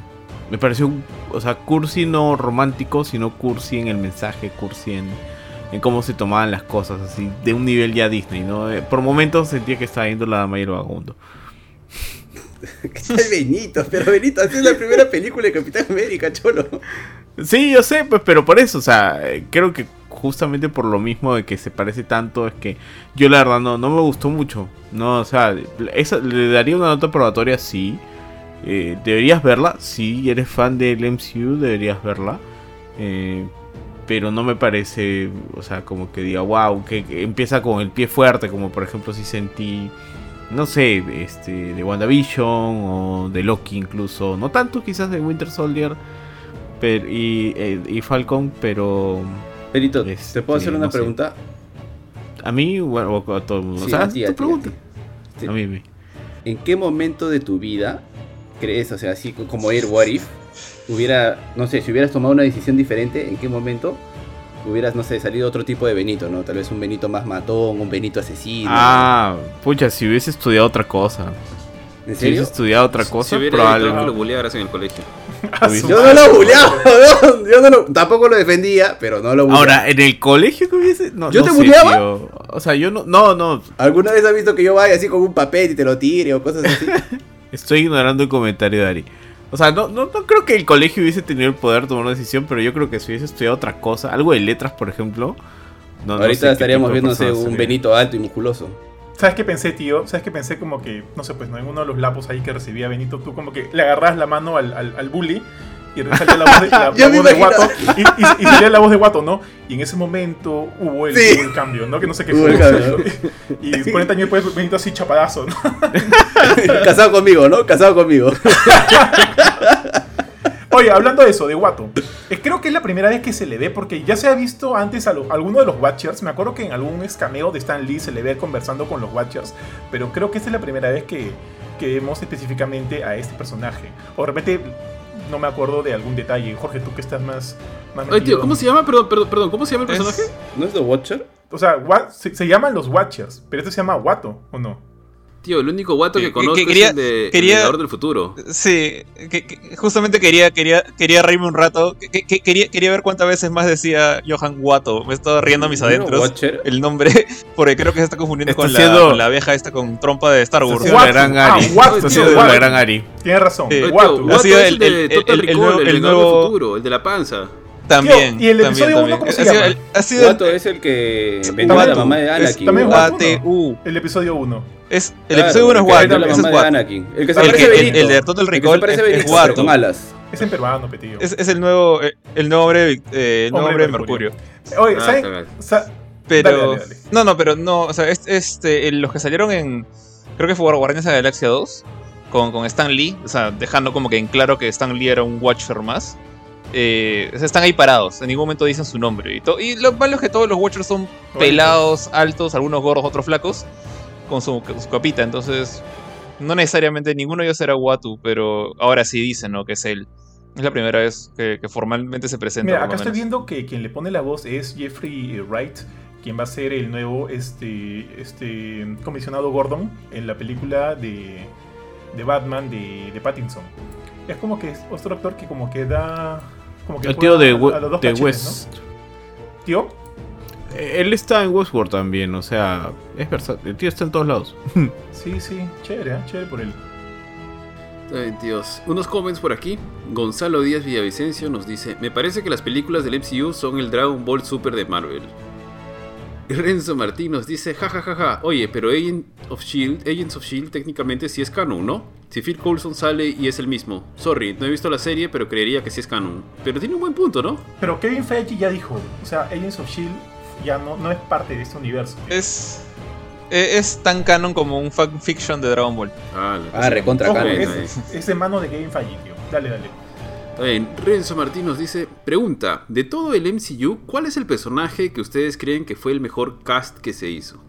me pareció, o sea, cursi no romántico, sino cursi en el mensaje, cursi en, en cómo se tomaban las cosas, así, de un nivel ya Disney, ¿no? Eh, Por momentos sentía que estaba viendo la dama y el. ¿Qué tal Benito? Pero Benito, es la primera película de Capitán América, cholo. Sí, yo sé, pues, pero por eso, o sea, creo que justamente por lo mismo de que se parece tanto, es que yo la verdad no, no me gustó mucho. No, o sea, esa, le daría una nota probatoria, sí. Eh, ¿Deberías verla? Si eres fan del MCU, deberías verla. Eh, pero no me parece, o sea, como que diga, wow, que empieza con el pie fuerte, como por ejemplo si sentí, no sé, este, de WandaVision o de Loki incluso. No tanto quizás de Winter Soldier pero, y, eh, y Falcon, pero Este, ¿te puedo hacer una no sé. pregunta? a mí, bueno, o a todo el mundo. Sí, o sea, a ti, a ti, a pregunta. ti. Sí. A mí, me- ¿En qué momento de tu vida crees, o sea, así como ir What If, hubiera, no sé, si hubieras tomado una decisión diferente, ¿en qué momento hubieras, no sé, salido otro tipo de Benito, ¿no? Tal vez un Benito más matón, un Benito asesino. Ah, pucha, si hubiese estudiado otra cosa. ¿En Si serio? hubiese estudiado otra Si cosa, hubiera evitado que lo probablemente. bulearas en el colegio. Yo no lo buleaba, weón. yo no lo, tampoco lo defendía, pero no lo buleaba. Ahora, en el colegio que hubiese. No, ¿Yo no te sé, buleaba? tío. O sea, yo no. No, no. ¿Alguna vez has visto que yo vaya así con un papel y te lo tire o cosas así? Estoy ignorando el comentario de Ari. O sea, no, no, no creo que el colegio hubiese tenido el poder de tomar una decisión, pero yo creo que si hubiese estudiado otra cosa, algo de letras, por ejemplo. no- no sé Ahorita qué estaríamos viéndose un sería. Benito alto y musculoso. ¿Sabes qué pensé, tío? ¿Sabes qué pensé? Como que, no sé, pues no en uno de los lapos ahí que recibía Benito, tú como que le agarras la mano al, al, al bully y salía la voz de, la, voz de. Guato y, y- y salía la voz de Guato, ¿no? Y en ese momento hubo el, Sí. hubo el cambio, ¿no? Que no sé qué Hubo fue. el. Y 40 años después Benito así chapadazo, ¿no? Casado conmigo, ¿no? Casado conmigo. Oye, hablando de eso, de Guato, eh, creo que es la primera vez que se le ve, porque ya se ha visto antes a, lo- a alguno de los Watchers. Me acuerdo que en algún escameo de Stan Lee se le ve conversando con los Watchers, pero creo que esta es la primera vez que, que vemos específicamente a este personaje. O de repente no me acuerdo de algún detalle. Jorge, tú que estás más. más Oye, tío. ¿cómo se llama? Perdón, perdón, perdón, ¿cómo se llama el personaje? ¿No es The Watcher? O sea, Wa- se, se llaman los Watchers, pero este se llama Guato, ¿o no? Tío, el único guato que Que- conozco que quería- es el de quería- el Vengador del Futuro. Sí, que, que justamente quería, quería, quería reírme un rato. Que, que- quería, quería ver cuántas veces más decía Johan Watto. Me estaba riendo a mis ¿No era adentros. Watcher? El nombre, porque creo que se está confundiendo Está con, la, siendo- con la abeja esta con trompa de Star Wars. Está la gran Ah, Ari. Watto, Está tío, la gran Ari. Tienes razón, tío, Guato. Guato Ha sido es el- el de el- Total el- el Recall, nuevo- el el Vengador nuevo- del Futuro, el de la panza. También. Tío, ¿y el también, episodio uno también. cómo se Ha sido llama? Ha sido Watto es el que vendió a la mamá de Anakin. también. ATU. El episodio 1. Es, el Claro, episodio 1 es el que Watto. ese es de. Anakin. El que se El, parece que- el- el de Total El que se Recall parece es, Watto. con alas. Es en peruano, pe, tío. Es, es el nuevo, eh, el nuevo hombre, eh, el nuevo Hombre de Mercurio. Mercurio. Oye, Ah, ¿saben? Sa- Pero. Dale, dale, dale. No, no, pero no. O sea, es- este, el- los que salieron en. Creo que fue Guardianes de la Galaxia 2. Con, con Stan Lee. O sea, dejando como que en claro que Stan Lee era un Watcher más. Eh, están ahí parados. En ningún momento dicen su nombre. Y, y lo malo es que todos los Watchers son pelados, altos, algunos gordos, otros flacos. Con su, con su capita. Entonces. No necesariamente ninguno de ellos era Watu. Pero ahora sí dicen, ¿no? Que es él. Es la primera vez que, que formalmente se presenta. Mira, acá estoy viendo que quien le pone la voz es Jeffrey Wright, quien va a ser el nuevo este, este comisionado Gordon en la película de, de Batman de, de Pattinson. Es como que es otro actor que como que da... Como que El tío de, a- We- a los dos de cachetes, West. ¿no? ¿Tío? Eh, Él está en Westworld también, o sea, es versátil. El tío está en todos lados. Sí, sí, chévere, ¿eh? chévere por él. Ay, Dios. Unos comments por aquí. Gonzalo Díaz Villavicencio nos dice: Me parece que las películas del MCU son el Dragon Ball Super de Marvel. Renzo Martín nos dice: Ja, ja, ja, ja. Oye, pero Agent of Shield, Agents of Shield técnicamente sí es canon, ¿no? Si Phil Coulson sale y es el mismo. Sorry, no he visto la serie, pero creería que sí es canon. Pero tiene un buen punto, ¿no? Pero Kevin Feige ya dijo, o sea, Agents of S.H.I.E.L.D. Ya no, no es parte de este universo. Es. e- Es tan canon como un fanfiction de Dragon Ball. Ah, la- Ah, recontra canon. Es, es de mano de Kevin Feige, tío. Dale, dale. Está bien, Renzo Martín nos dice, pregunta, de todo el MCU, ¿cuál es el personaje que ustedes creen que fue el mejor cast que se hizo?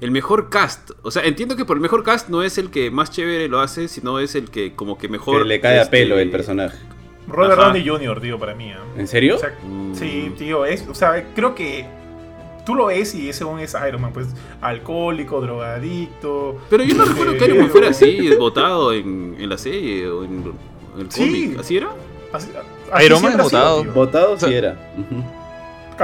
El mejor cast, o sea, entiendo que por el mejor cast no es el que más chévere lo hace, sino es el que como que mejor... Que le cae a este, pelo el personaje. Robert. Downey Jr., tío, para mí. ¿eh? ¿En serio? O sea, Mm. Sí, tío, es, o sea, creo que tú lo ves y ese es Iron Man, pues alcohólico, drogadicto. Pero yo no recuerdo que Iron Man fuera así, votado en, en la serie o en, en el Sí. cómic, ¿así era? Así- así Iron Man votado. Votado sí era. Ujú.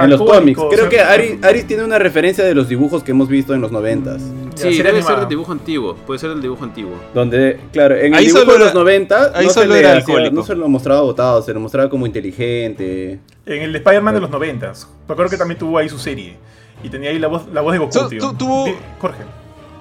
En los cómics. Creo o que Aris tiene una referencia de los dibujos que hemos visto en los noventas. ya, Sí, serie debe ser animada. del dibujo antiguo, puede ser del dibujo antiguo. Donde, claro, en el Ahí dibujo solo de los era- 90 ahí no, se solo le era no se lo mostraba votado, se lo mostraba como inteligente. En el Spider-Man de los noventas. Me acuerdo que también tuvo ahí su serie. Y tenía ahí la voz, la voz de Goku, So, tío. tu- tuvo- Jorge.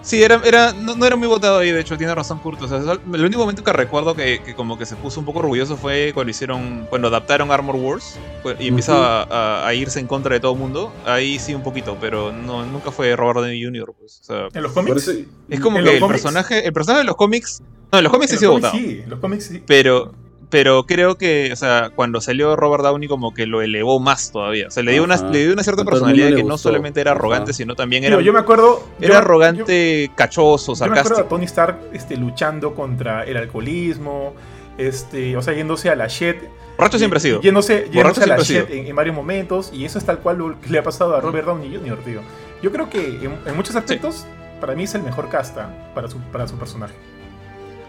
Sí, era, era, no, no era muy votado ahí, de hecho, tiene razón Kurt. O sea, el único momento que recuerdo que, que como que se puso un poco orgulloso fue cuando hicieron, cuando adaptaron Armor Wars y empieza a, a- a irse en contra de todo el mundo. Ahí sí un poquito, pero no, nunca fue Robert Downey Jr. Pues, o sea, En los cómics. es como ¿En que los el cómics? personaje, el personaje de los cómics, no, en los cómics en sí los se cómics votado. sí, en los cómics sí. Pero, pero creo que, o sea, cuando salió Robert Downey como que lo elevó más todavía. O sea, le dio, una, le dio una cierta personalidad que no solamente era arrogante, Ajá. sino también era, yo me acuerdo. era yo- arrogante, cachoso, Yo, yo me acuerdo a sarcástico. Tony Stark este, luchando contra el alcoholismo. Este, o sea, yéndose a la shit. Borracho siempre ha sido. Yéndose, Borracho yéndose a la shit en, en varios momentos. Y eso es tal cual lo que le ha pasado a Robert Downey Jr., tío. Yo creo que en, en muchos aspectos, para mí es el mejor casta para su, para su personaje.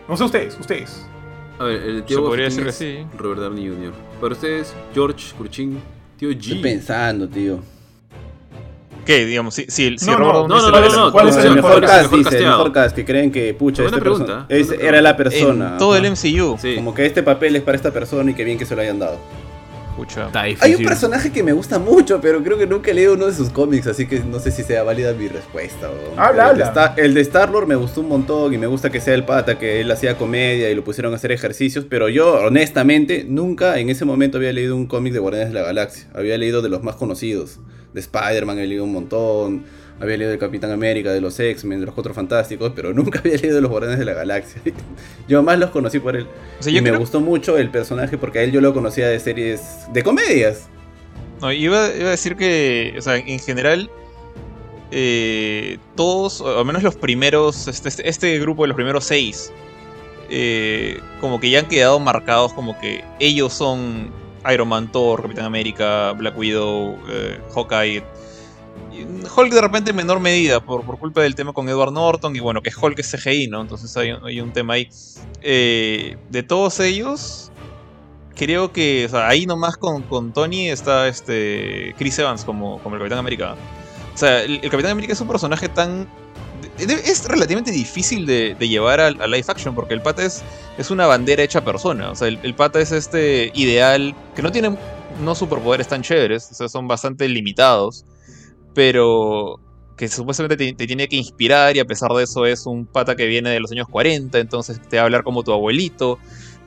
No sé ustedes, ustedes. A ver, el tío Se podría decir que sí. Robert Downey Jr. Para ustedes, George Kurchin, tío Estoy G. pensando, tío. ¿Qué? Digamos, si, si, si No, Robert no, Downey no, no, no, no, ¿Cuál es No, el el mejor mejor cast? dice, el mejor cast, que creen que, pucha, esta pregunta, persona buena es- pregunta. era la persona. En todo el. MCU. Sí. Como que este papel es para esta persona y que bien que se lo hayan dado. Hay un personaje que me gusta mucho, pero creo que nunca he leído uno de sus cómics, así que no sé si sea válida mi respuesta. Habla, el, de habla. Star- el de Star-Lord me gustó un montón y me gusta que sea el pata, que él hacía comedia y lo pusieron a hacer ejercicios, pero yo, honestamente, nunca en ese momento había leído un cómic de Guardianes de la Galaxia. Había leído de los más conocidos. De Spider-Man he leído un montón, había leído de Capitán América, de los X-Men, de los Cuatro Fantásticos, pero nunca había leído de los Guardianes de la Galaxia. yo más los conocí por él. O sea, y me creo- gustó mucho el personaje porque a él yo lo conocía de series de comedias. No, iba, iba a decir que, o sea, en general, eh, todos, o al menos los primeros, este, este- este grupo de los primeros seis, eh, como que ya han quedado marcados como que ellos son Iron Man, Thor, Capitán América, Black Widow, eh, Hawkeye. Hulk de repente en menor medida por, por culpa del tema con Edward Norton y bueno, que Hulk es CGI, ¿no? Entonces hay, un- tema ahí. Eh, de todos ellos, creo que o sea, ahí nomás con, con Tony está este Chris Evans como, como el Capitán América. O sea, el, Capitán América es un personaje tan... Es relativamente difícil de, llevar al- a, live action porque el pata es, es una bandera hecha persona. O sea, el, el pata es este ideal que no tiene no superpoderes tan chéveres, o sea, son bastante limitados, pero que supuestamente te, tiene que inspirar y a pesar de eso es un pata que viene de los años 40, entonces te va a hablar como tu abuelito,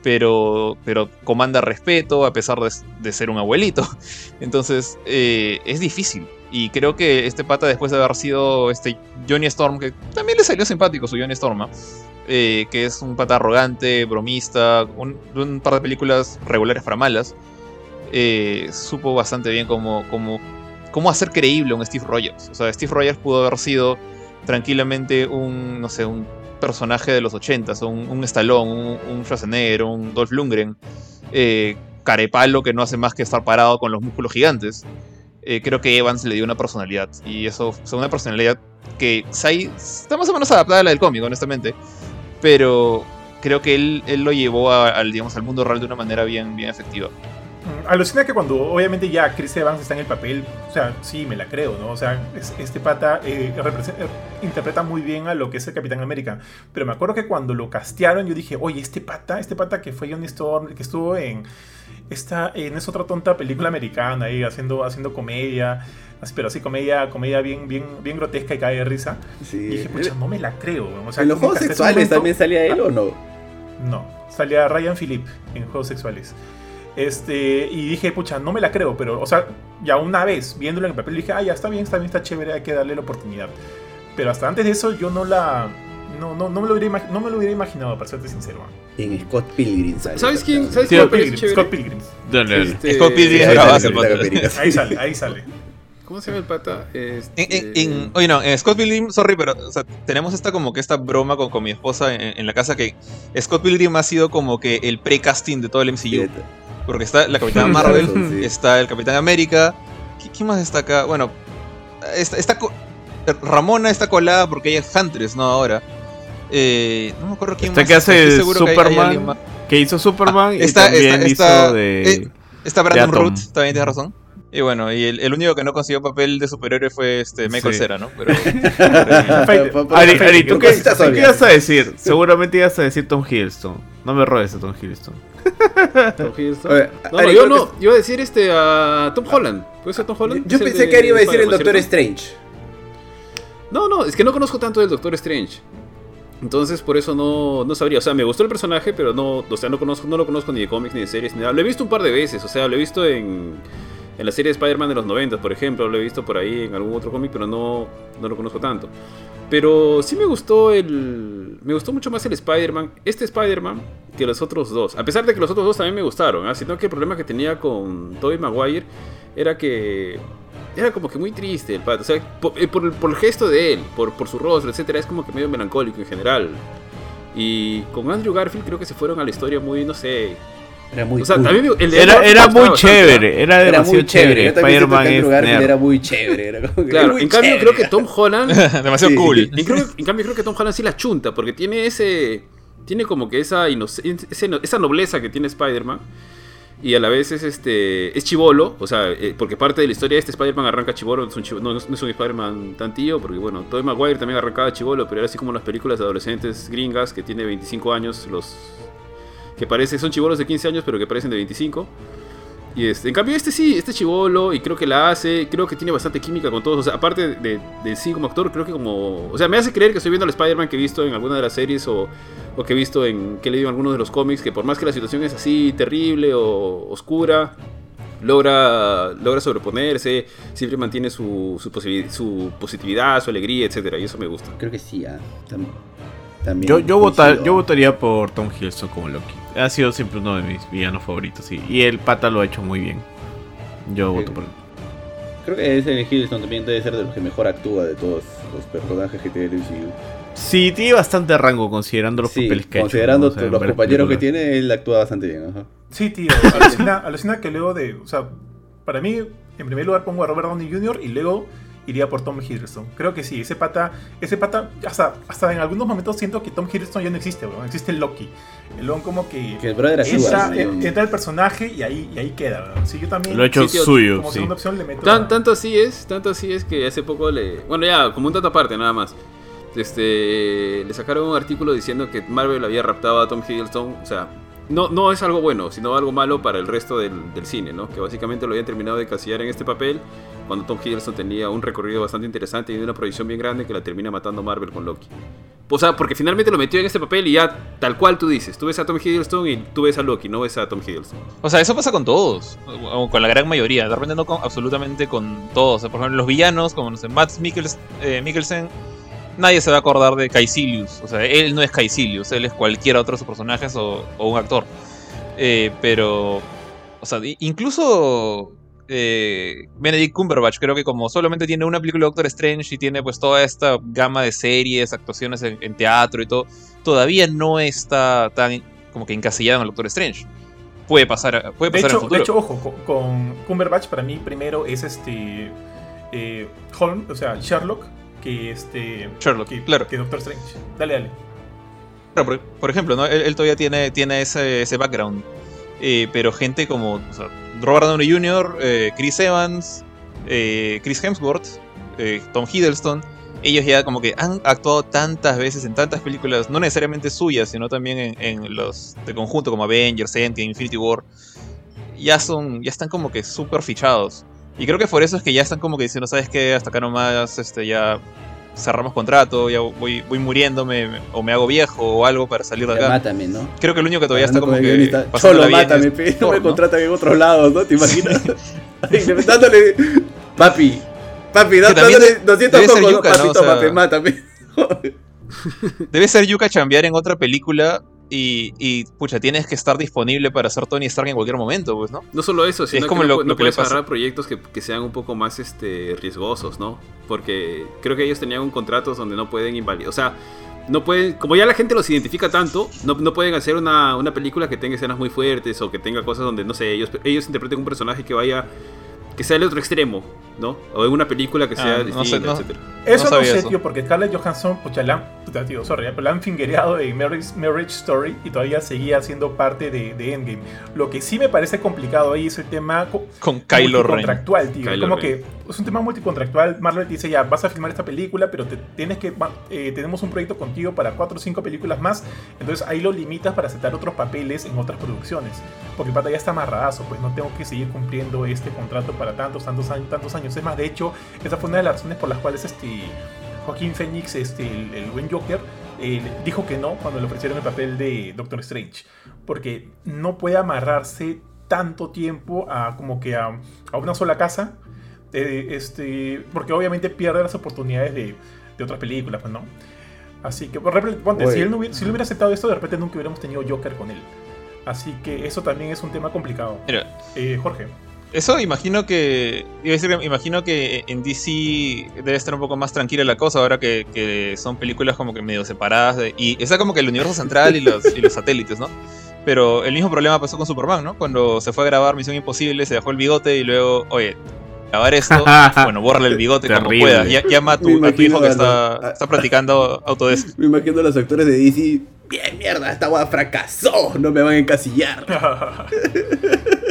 pero, pero comanda respeto a pesar de, de ser un abuelito. Entonces eh, es difícil. Y creo que este pata, después de haber sido este Johnny Storm, que también le salió simpático su Johnny Storm, ¿ah? eh, que es un pata arrogante, bromista, un, un par de películas regulares para malas, eh, supo bastante bien cómo, cómo, cómo hacer creíble un Steve Rogers. O sea, Steve Rogers pudo haber sido tranquilamente un, no sé, un personaje de los 80, un, un Stallone, un, un Schwarzenegger, un Dolph Lundgren, eh, carepalo que no hace más que estar parado con los músculos gigantes. Eh, creo que Evans le dio una personalidad. Y eso, o una personalidad que está más o menos adaptada a la del cómic, honestamente. Pero creo que él, él lo llevó al, digamos, al mundo real de una manera bien, bien efectiva. Alucina que cuando obviamente ya Chris Evans está en el papel, o sea, sí, me la creo, ¿no? O sea, es- este pata eh, eh, interpreta muy bien a lo que es el Capitán América. Pero me acuerdo que cuando lo castearon, yo dije, oye, este pata, este pata que fue Johnny Storm, que estuvo en esta, en esa otra tonta película americana ahí, haciendo, haciendo comedia, así, pero así comedia, comedia bien, bien, bien grotesca y cae de risa. Sí. Y dije, pucha, no me la creo. O sea, ¿En los juegos sexuales momento- también salía él o no? no, salía Ryan Phillip en juegos sexuales. Este, y dije, pucha, no me la creo, pero, o sea, ya una vez viéndolo en el papel dije, ah, ya está bien, está bien, está chévere, hay que darle la oportunidad. Pero hasta antes de eso yo no la. No, no, no, me, lo hubiera, no me lo hubiera imaginado, para serte sincero. En Scott Pilgrim sale. ¿Sabes quién- sabes quién Scott Pilgrim? Scott. Este, Scott Pilgrim es ahí sale. Ahí sale, ahí sale. ¿Cómo se llama el pata? Este... En, en- en- oye, no, en Scott Pilgrim, sorry, pero o sea, tenemos esta como que esta broma con, con mi esposa en, en la casa que Scott Pilgrim ha sido como que el pre-casting de todo el MCU. Porque está la Capitana Marvel, sí. está el Capitán América. ¿Qui- ¿Quién más está acá? Bueno, está, está Ramona está colada porque ella es Huntress, ¿no? Ahora. Eh, no me acuerdo quién Esta más. que hace estoy el seguro que hay- hay alguien Superman, que hizo Superman y está- también está- hizo está- de... eh, Está Brandon. Root, también tienes razón. Y bueno, y el, el único que no consiguió papel de superhéroe fue este Michael Sí. Cera, ¿no? Pero, Ari, ¿tú qué, tú qué ibas a decir? Seguramente ibas a decir Tom Hiddleston. No me robes a Tom Hiddleston. Tom Hiddleston. Oye, No, Ari, no, yo no. que- Iba a decir este a Tom Holland. ¿Puede ser Tom Holland? Yo pensé de que Ari iba a decir el Doctor. Strange. No, no, es que no conozco tanto del Doctor Strange. Entonces por eso no, no sabría. O sea, me gustó el personaje, pero no, o sea, no conozco, no lo conozco ni de cómics ni de series ni nada. Lo he visto un par de veces, o sea, lo he visto en, en la serie de Spider-Man de los 90, por ejemplo, lo he visto por ahí en algún otro cómic, pero no, no lo conozco tanto. Pero sí me gustó el. Me gustó mucho más el Spider-Man. Este Spider-Man que los otros dos. A pesar de que los otros dos también me gustaron. ¿ah? Sino que el problema que tenía con Tobey Maguire era que. Era como que muy triste el pato. O sea, por, eh, por el, por el gesto de él, por, por su rostro, etcétera, es como que medio melancólico en general. Y con Andrew Garfield creo que se fueron a la historia muy, no sé. Era muy O sea, cool. también me- el de Era, muy chévere, era Era demasiado muy chévere. Spider-Man era muy chévere. Era como que Claro, muy en cambio chévere. creo que Tom Holland demasiado Sí. cool. Creo en cambio creo que Tom Holland sí la chunta, porque tiene ese. Tiene como que esa esa nobleza que tiene Spider-Man. Y a la vez es este. es chivolo. O sea, eh, porque parte de la historia de este Spider-Man arranca chivolo. No es un, chivo- no, no es un Spider-Man tan tío. Porque bueno, Tobey Maguire también arrancaba chivolo. Pero era así como las películas de adolescentes gringas que tiene 25 años. Los. que parece. son chivolos de 15 años, pero que parecen de 25. Y este, en cambio este sí, este chivolo, y creo que la hace, creo que tiene bastante química con todos, o sea, aparte de, de sí como actor, creo que como, o sea, me hace creer que estoy viendo al Spider-Man que he visto en alguna de las series o, o que he visto en, que he leído en algunos de los cómics, que por más que la situación es así terrible o oscura, logra, logra sobreponerse, siempre mantiene su, su, su positividad, su alegría, etcétera, y eso me gusta. Creo que sí, ah. Tam- también Yo, yo, votar, yo votaría por Tom Hiddleston como Loki. Ha sido siempre uno de mis villanos favoritos. Y, y el pata lo ha hecho muy bien. Yo voto por él. Creo que ese Hiddleston también debe ser de los que mejor actúa de todos los personajes que tiene el MCU. Sí, tiene bastante rango considerando los Sí, papeles que ha hecho, considerando ¿no? O sea, los compañeros que tiene, él actúa bastante bien. Ajá. Sí, tío. Alucina, alucina que luego de. O sea, para mí, en primer lugar pongo a Robert Downey Jr. y luego iría por Tom Hiddleston. Creo que sí, ese pata. Ese pata. Hasta, hasta en algunos momentos siento que Tom Hiddleston ya no existe, weón. Existe el Loki. El weón como que. Que el brother ayuda. Entra, el personaje y ahí, y ahí queda, weón. Sí, yo también. Lo ha hecho Sí, tío, suyo, como sí. segunda opción le meto. Tan, a- tanto así es, tanto así es que hace poco le. Bueno, ya, como un dato aparte, nada más. Este. Le sacaron un artículo diciendo que Marvel había raptado a Tom Hiddleston. O sea, no, no es algo bueno, sino algo malo para el resto del, cine, ¿no? Que básicamente lo habían terminado de casillar en este papel cuando Tom Hiddleston tenía un recorrido bastante interesante y una proyección bien grande que la termina matando Marvel con Loki. O sea, porque finalmente lo metió en este papel y ya tal cual tú dices, tú ves a Tom Hiddleston y tú ves a Loki, no ves a Tom Hiddleston. O sea, eso pasa con todos, o con la gran mayoría. De repente no con, absolutamente con todos. O sea, por ejemplo, los villanos, como no sé, Matt Mikkels, eh, Mikkelsen, nadie se va a acordar de Caecilius. O sea, él no es Caecilius, él es cualquier otro de sus personajes o, o un actor. Eh, pero, o sea, incluso eh, Benedict Cumberbatch, creo que como solamente tiene una película de Doctor Strange y tiene pues toda esta gama de series, actuaciones en, en teatro y todo, todavía no está tan como que encasillado en el Doctor Strange. Puede pasar, puede De pasar en el hecho, futuro. de hecho, ojo, con, con Cumberbatch para mí primero es este eh, Holmes, o sea, Sherlock, que este Sherlock, que, claro. que Doctor Strange. Dale, dale. Claro, por, por ejemplo, ¿no? él, él todavía tiene, tiene ese, ese background. Eh, pero gente como o sea, Robert Downey Jr., eh, Chris Evans, eh, Chris Hemsworth, Tom Hiddleston, ellos ya como que han actuado tantas veces en tantas películas, no necesariamente suyas, sino también en, en los de conjunto como Avengers, Endgame, Infinity War, ya son, ya están como que súper fichados. Y creo que por eso es que ya están como que diciendo, ¿sabes qué? Hasta acá nomás, este, ya cerramos contrato, ya voy, voy muriéndome o me hago viejo o algo para salir de Ya, acá. mátame, ¿no? Creo que el único que todavía está Hablando como que Cholo, bien mátame, es pe, no me ¿no? contratan en otros lados, ¿no? ¿Te imaginas? Dándole, papi, papi, dándole de- 200 debe ser cocos, yuca, papi, ¿no? O sea- mátame. Debe ser Yuka chambear en otra película y, y, pucha, tienes que estar disponible para ser Tony Stark en cualquier momento, pues, ¿no? No solo eso, sino como que no, lo- pu- lo no que le puedes pasa. agarrar proyectos que, que sean un poco más este, riesgosos, ¿no? Porque creo que ellos tenían un contrato donde no pueden invalidar. O sea, no pueden. Como ya la gente los identifica tanto, no, no pueden hacer una, una película que tenga escenas muy fuertes o que tenga cosas donde, no sé, ellos, ellos interpreten un personaje que vaya. Que sea el otro extremo, ¿no? O en una película que sea Ah, no sé, no- etcétera. Eso no, sé, eso. tío, porque Scarlett Johansson, pucha, la han, puta, tío, sorry, pero la han fingereado en Marriage, Marriage Story y todavía seguía siendo parte de, de Endgame. Lo que sí me parece complicado ahí es el tema co- Con Kylo Ren. multicontractual, tío. Kylo Como Ren. que es un tema multicontractual. Marvel dice, ya, vas a filmar esta película, pero tienes que, eh, tenemos un proyecto contigo para cuatro o cinco películas más. Entonces ahí lo limitas para aceptar otros papeles en otras producciones. Porque el pata ya está amarradazo, pues no tengo que seguir cumpliendo este contrato para tantos, tantos años, tantos años. Es más, de hecho, esa fue una de las razones por las cuales este Joaquín Phoenix, este, el, el buen Joker, eh, dijo que no cuando le ofrecieron el papel de Doctor Strange. Porque no puede amarrarse tanto tiempo a como que a, a una sola casa. Eh, este, porque obviamente pierde las oportunidades de, de otras películas, pues no. Así que, por ponte, si él, no hubiera, si él hubiera aceptado esto, de repente nunca hubiéramos tenido Joker con él. Así que eso también es un tema complicado. Mira, Eh, Jorge. Eso imagino que. Iba a decir, imagino que en DC debe estar un poco más tranquila la cosa ahora que, que son películas como que medio separadas. de- y está como que el universo central y los, y los satélites, ¿no? Pero el mismo problema pasó con Superman, ¿no? Cuando se fue a grabar Misión Imposible, se dejó el bigote y luego, oye, grabar esto, bueno, bórrale el bigote como Terrible. puedas. Ya- Llama a tu, a tu hijo que está, está practicando Autodesk. Me imagino a los actores de DC, bien mierda, esta guada fracasó, no me van a encasillar.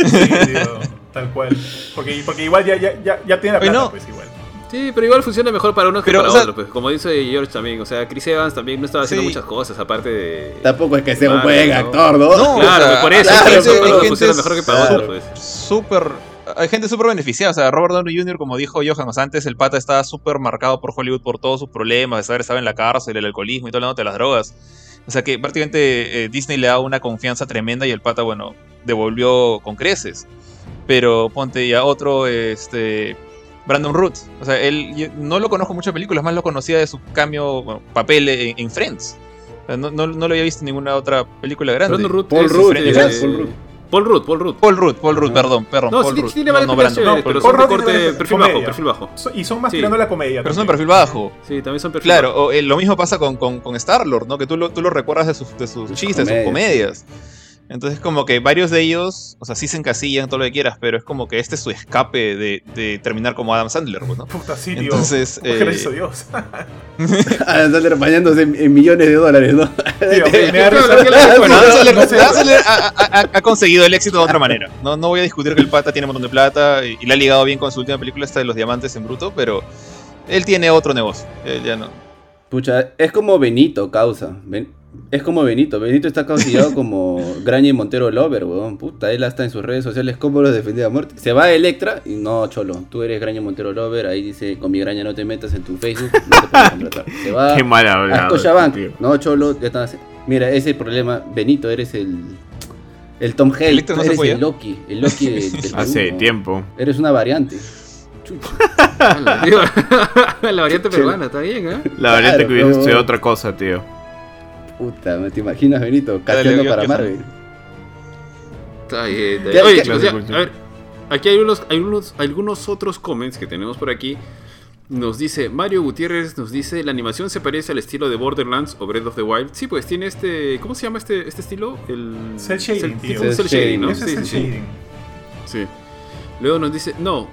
sí, tío, tal cual. Porque, porque igual ya, ya, ya, ya tiene la plata, no. pues igual. Sí, pero igual funciona mejor para unos que Pero, para o sea- otros. Pues. Como dice George también, o sea, Chris Evans también no estaba haciendo Sí. muchas cosas aparte de. Tampoco es que sea un buen actor, ¿no? No, Claro, o sea, por eso, claro, por eso pero gente funciona mejor que para claro. otros, pues. súper. Hay gente súper beneficiada. O sea, Robert Downey Jr., como dijo Johan, o sea, antes el pata estaba súper marcado por Hollywood por todos sus problemas, de saber estaba en la cárcel, el alcoholismo y todo el mundo de las drogas. O sea que prácticamente eh, Disney le da una confianza tremenda y el pata, bueno, devolvió con creces. Pero ponte ya otro, este. Brandon Root. O sea, él no lo conozco en muchas películas, más lo conocía de su cambio, bueno, papel en, en Friends. O sea, no, no, no lo había visto en ninguna otra película grande. Brandon Root Paul Rudd, este, eh, Paul Rudd. Paul Rudd, Paul Rudd. Paul Rudd, Paul Rudd, perdón, perdón. No, Paul sí, Rudd. tiene varias no, no, no, pero Paul son de corte, tiene perfil comedia. bajo, perfil bajo. Y son más Sí. tirando a la comedia. Pero son de también. perfil bajo. Sí, también son perfil Claro, bajo. o, eh, lo mismo pasa con, con, con Star-Lord, ¿no? Que tú lo, tú lo recuerdas de sus, de sus Sus chistes, sus comedias. comedias. Entonces, como que varios de ellos, o sea, sí se encasillan, todo lo que quieras, pero es como que este es su escape de, de terminar como Adam Sandler, ¿no? Puta, sí, tío. Entonces, eh, Gracias a Dios. Ah, Están bañándose en, en millones de dólares, ¿no? Tío, Adam Sandler. Adam Sandler ha, conseguido el éxito de otra manera. No, no voy a discutir que el pata tiene un montón de plata y, y le ha ligado bien con su última película, esta de los diamantes en bruto, pero él tiene otro negocio. Él ya no. Pucha, es como Benito, causa. Ben- Es como Benito. Benito está considerado como Graña y Montero Lover, weón. Puta, él hasta en sus redes sociales cómo lo defendía a muerte. Se va a Electra y no, cholo. Tú eres Graña Montero Lover. Ahí dice, con mi graña no te metas en tu Facebook. No te puedes contratar. Se va Qué mal a hablado. Tío. No, cholo, ya están haciendo. Mira, ese es el problema. Benito, eres el. El Tom Hale. Electra no eres el Loki. El Loki de- del Perú, Hace ¿no? tiempo. Eres una variante. La variante peruana, está bien, ¿eh? La variante Claro, que hubiese pero- estudiado otra cosa, tío. Puta, ¿me te imaginas, Benito? Yo- para Marvel. Está bien, está Ya, bien. Oye, ya- chicos, ya, a ver. Aquí hay unos, hay unos, algunos otros comments que tenemos por aquí. Nos dice Mario Gutiérrez, nos dice, la animación se parece al estilo de Borderlands o Breath of the Wild. Sí, pues tiene este, ¿cómo se llama este, este estilo? El Cel shading, tío. cel Cel shading, ¿no? Ese es el sí, sí. shading. Sí. Luego nos dice, no,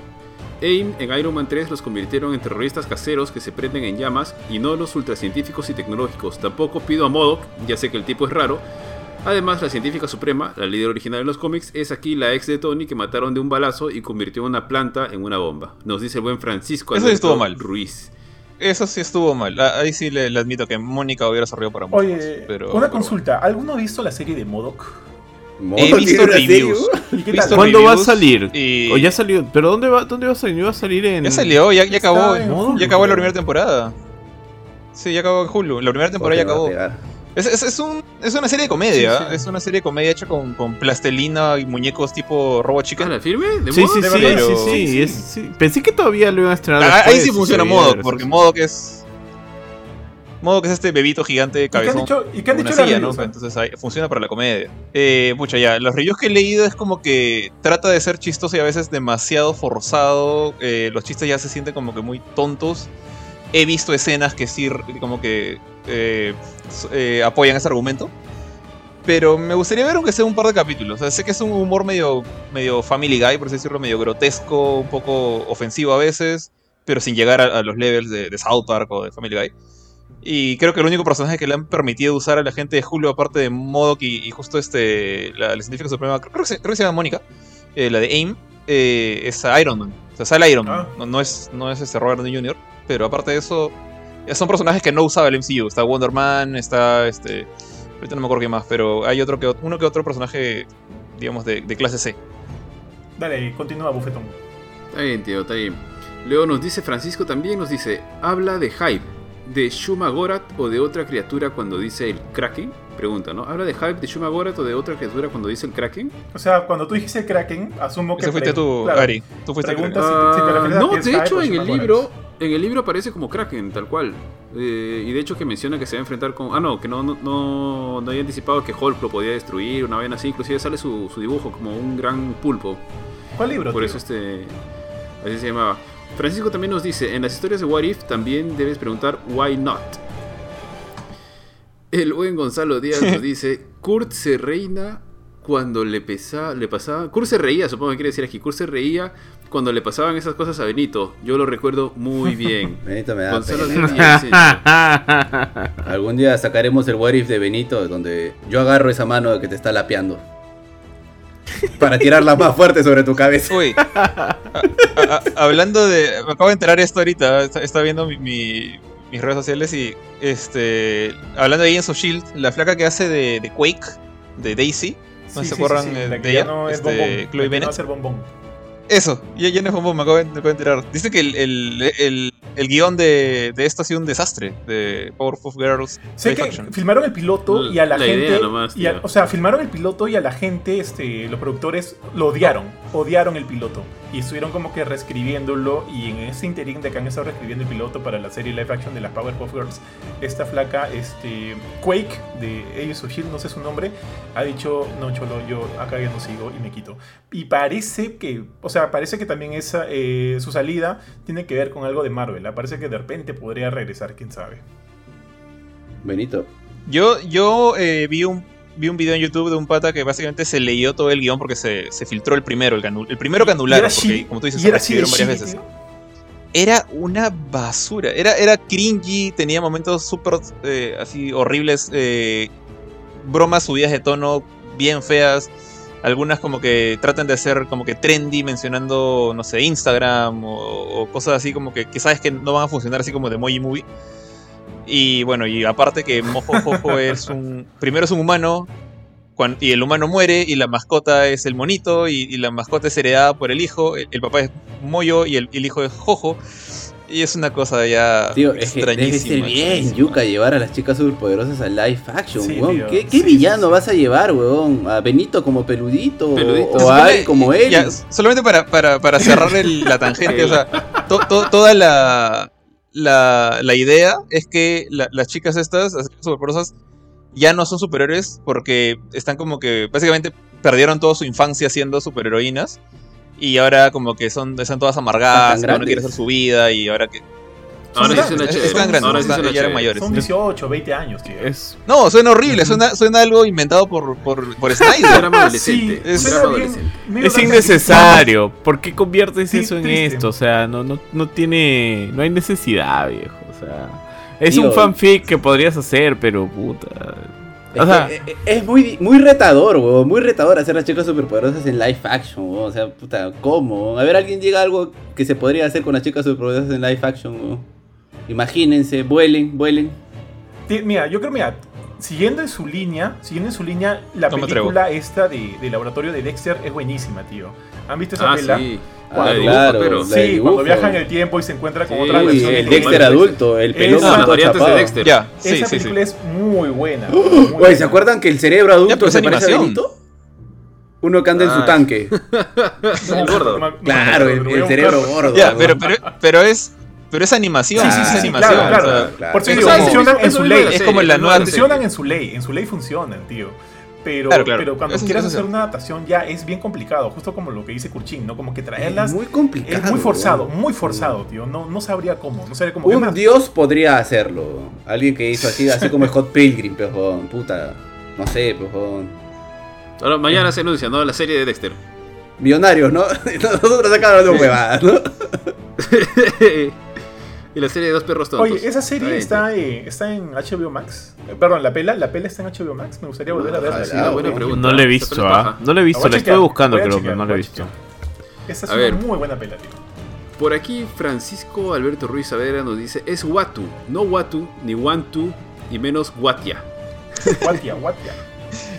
AIM en Iron Man 3 los convirtieron en terroristas caseros que se prenden en llamas y no los ultracientíficos y tecnológicos. Tampoco pido a Modok, ya sé que el tipo es raro. Además, la científica suprema, la líder original de los cómics, es aquí la ex de Tony que mataron de un balazo y convirtió una planta en una bomba. Nos dice el buen Francisco Eso estuvo mal. Ruiz. Eso sí estuvo mal. Ah, Ahí sí le, le admito que Mónica hubiera sorrido para mucho más, Oye, pero- una pero consulta. ¿Alguno ha visto la serie de Modok? He visto reviews. ¿Cuándo va a salir? y- O ya salió. ¿Pero dónde va, dónde va a salir? ¿Va a salir en.? Ya salió, ya, ya acabó. Está en Hulu, ya acabó la primera temporada. Sí, ya acabó en Hulu. La primera temporada ya acabó. Es, es, es, un, es una serie de comedia. Sí, sí. Es una serie de comedia hecha con, con plastelina y muñecos tipo Robot ¿Ah, Chicken. la firme? ¿De Sí, sí, ¿De sí, sí, Pero- sí, Sí, sí. es- sí. Pensé que todavía lo iban a estrenar. Ah, ahí sí funciona veía, porque sí. Modok es. Modok es este bebito gigante ¿Y qué han cabezón. dicho, y qué han dicho. Entonces ahí, funciona para la comedia. Eh, pucha, ya, los reviews que he leído es como que trata de ser chistoso y a veces demasiado forzado. eh, los chistes ya se sienten como que muy tontos. He visto escenas que sí, como que eh, eh, apoyan ese argumento. Pero me gustaría ver aunque sea un par de capítulos. O sea, sé que es un humor medio, medio Family Guy, por así decirlo, medio grotesco, un poco ofensivo a veces, pero sin llegar a, a los levels de, de South Park o de Family Guy. Y creo que el único personaje que le han permitido usar a la gente de Julio, aparte de Modok y, y justo este, la, la científica suprema, creo que, se, creo que se llama Mónica, eh, la de AIM, eh, es a Iron Man. O sea, sale Iron Man. Ah. No, no es, no es este Robert Downey Jr., pero aparte de eso, son personajes que no usaba el MCU. Está Wonder Man, está este. Ahorita no me acuerdo qué más, pero hay otro que, uno que otro personaje, digamos, de, de clase C. Dale, continúa, Bufetón. Está bien, tío, está bien. Luego nos dice Francisco también, nos dice, habla de Hype, de Shuma Gorath o de otra criatura cuando dice el Kraken. Pregunta, ¿no? ¿Habla de Hype, de Shuma Gorath o de otra criatura cuando dice el Kraken? O sea, cuando tú dijiste Kraken, asumo que. Ese fuiste tú, claro, Ari. Tú fuiste el pregunta crack. si te- si te refieres a no, de hecho en el libro, en el libro aparece como Kraken, tal cual. Eh, y de hecho que menciona que se va a enfrentar con... Ah, no, que no, no, no, no había anticipado que Hulk lo podía destruir, una vez así. Inclusive sale su, su dibujo como un gran pulpo. ¿Cuál libro? Por tío? eso este. Así se llamaba. Francisco también nos dice: En las historias de What If también debes preguntar why not. El buen Gonzalo Díaz nos dice: Kurt se reina cuando le, pesa, le pasaba. Kurt se reía, supongo que quiere decir aquí. Kurt se reía cuando le pasaban esas cosas a Benito. Yo lo recuerdo muy bien. Benito me da Gonzalo pena. Díaz. Algún día sacaremos el what if de Benito, donde yo agarro esa mano que te está lapeando. Para tirarla más fuerte sobre tu cabeza. Uy, a- a- a- hablando de. Me acabo de enterar esto ahorita. Está, estaba viendo mi- mi- mis redes sociales y. este Hablando de Agents of Shield, la flaca que hace de, de Quake, de Daisy. ¿No se acuerdan, eh, la que de ya ella? no es Este, bombón. Chloe la que no Eso, ya, ya no es me acabo, de, me acabo de enterar. Dice que el, el, el, el guion de, de esto ha sido un desastre, de Powerpuff Girls Sé que Action. filmaron el piloto y a la, La gente. idea nomás, y a- o sea, filmaron el piloto y a la gente, este, los productores lo odiaron. Odiaron el piloto. Y estuvieron como que reescribiéndolo. Y en ese interín de que han estado reescribiendo el piloto para la serie live action de las Powerpuff Girls, esta flaca, este, Quake, de Agents of Shield, no sé su nombre, ha dicho: No, cholo, yo acá ya no sigo y me quito. Y parece que, o sea, parece que también esa, eh, su salida tiene que ver con algo de Marvel. ¿ah? Parece que de repente podría regresar, quién sabe. Benito. Yo, yo eh, vi, un, vi un video en YouTube de un pata que básicamente se leyó todo el guion porque se, se filtró el primero, el, que anul- el primero que anularon, porque como tú dices, se reescribieron varias veces. tío. Era una basura, era, era cringy, tenía momentos súper eh, así horribles, eh, bromas subidas de tono bien feas, algunas como que tratan de hacer como que trendy mencionando, no sé, Instagram o, o cosas así como que, que sabes que no van a funcionar así como de Emoji Movie. Y bueno, y aparte que Mojo Jojo es un. Primero es un humano. y el humano muere. Y la mascota es el monito. Y, y la mascota es heredada por el hijo. El, el papá es Moyo. Y el, el hijo es Jojo. Y es una cosa ya Tío, es que debe ser extrañísima. bien, Yuka, llevar a las chicas superpoderosas a live action, Sí, weón. tío. ¿Qué, qué Sí, villano sí, sí. vas a llevar, weón? ¿A Benito como peludito? Peludito. ¿O a Ari como él? ya, solamente para, para, para cerrar el- la tangente, o sea, to- to- toda la, la, la idea es que la- las chicas estas, las chicas superpoderosas, ya no son superhéroes porque están como que básicamente perdieron toda su infancia siendo superheroínas y ahora como que son están todas amargadas, cada uno quiere hacer su vida y ahora que Ahora sí grandes, suena es- chévere. están grandes, Ahora sí están- suena ya eran chévere. mayores. Son 18, 20 años, tío. Es, No, suena horrible, suena, suena algo inventado por, por, por Snyder. Es- innecesario. ¿Por qué conviertes Sí, eso en triste. esto? O sea, no, no, no tiene. No hay necesidad, viejo. O sea. Es Tío. un fanfic que podrías hacer, pero puta. Es, O sea, que, eh, es muy, muy retador, weón. Muy retador hacer las chicas superpoderosas en live action, weón. O sea, puta, ¿cómo? A ver, alguien llega a algo que se podría hacer con las chicas superpoderosas en live action, weón. Imagínense, vuelen, vuelen. Mira, yo creo, mira, siguiendo en su línea, siguiendo en su línea, la No película esta de, de laboratorio de Dexter es buenísima, tío. ¿Han visto esa Ah, pela? sí. Ah, La de claro, pero. Sí, dibujo. cuando viaja en el tiempo y se encuentra con Sí. otras versiones el de Dexter adulto, el pelón variantes de. Dexter. Ya, sí, Esa sí, sí. película es muy buena. muy Oye, buena. ¿se acuerdan que el cerebro adulto Ya, pero es se parece a animación. Benito? Uno que anda en su Ah. tanque. El gordo. Claro, el, cerebro gordo. Pero, pero, pero es pero es animación, Sí, sí, sí, es animación. claro, claro. o sea, claro. Por eso digo, funcionan en su ley. Es como serie, la nueva Funcionan en su ley, en su ley funcionan, tío. Pero, Claro, claro. pero cuando Eso quieras hacer una adaptación ya es bien complicado, justo como lo que dice Kurchin, ¿no? Como que traerlas Es muy complicado. es muy forzado, muy forzado, tío. No, no sabría cómo, no sabría cómo. ¿Qué Un más? dios podría hacerlo. Alguien que hizo así, así como Scott Pilgrim, pejón. Puta. No sé, pejón. Ahora, mañana se anuncia, ¿no? La serie de Dexter. Millonarios, ¿no? Nosotros acá hablando de huevadas, ¿no? y la serie de dos perros tontos. Oye, esa serie está, eh, está en HBO Max. Eh, Perdón, la pela, la pela está en HBO Max. Me gustaría volver a verla. Ah, buena pregunta. no le he visto, ¿ah? No le he La visto, la estoy chequear, buscando, creo, pero no la he visto. Esa es A una ver. muy buena pela, tío. Por aquí, Francisco Alberto Ruiz Saavedra nos dice: Es Watu, no Watu, ni Wantu, y menos Watia. Guatia, guatia.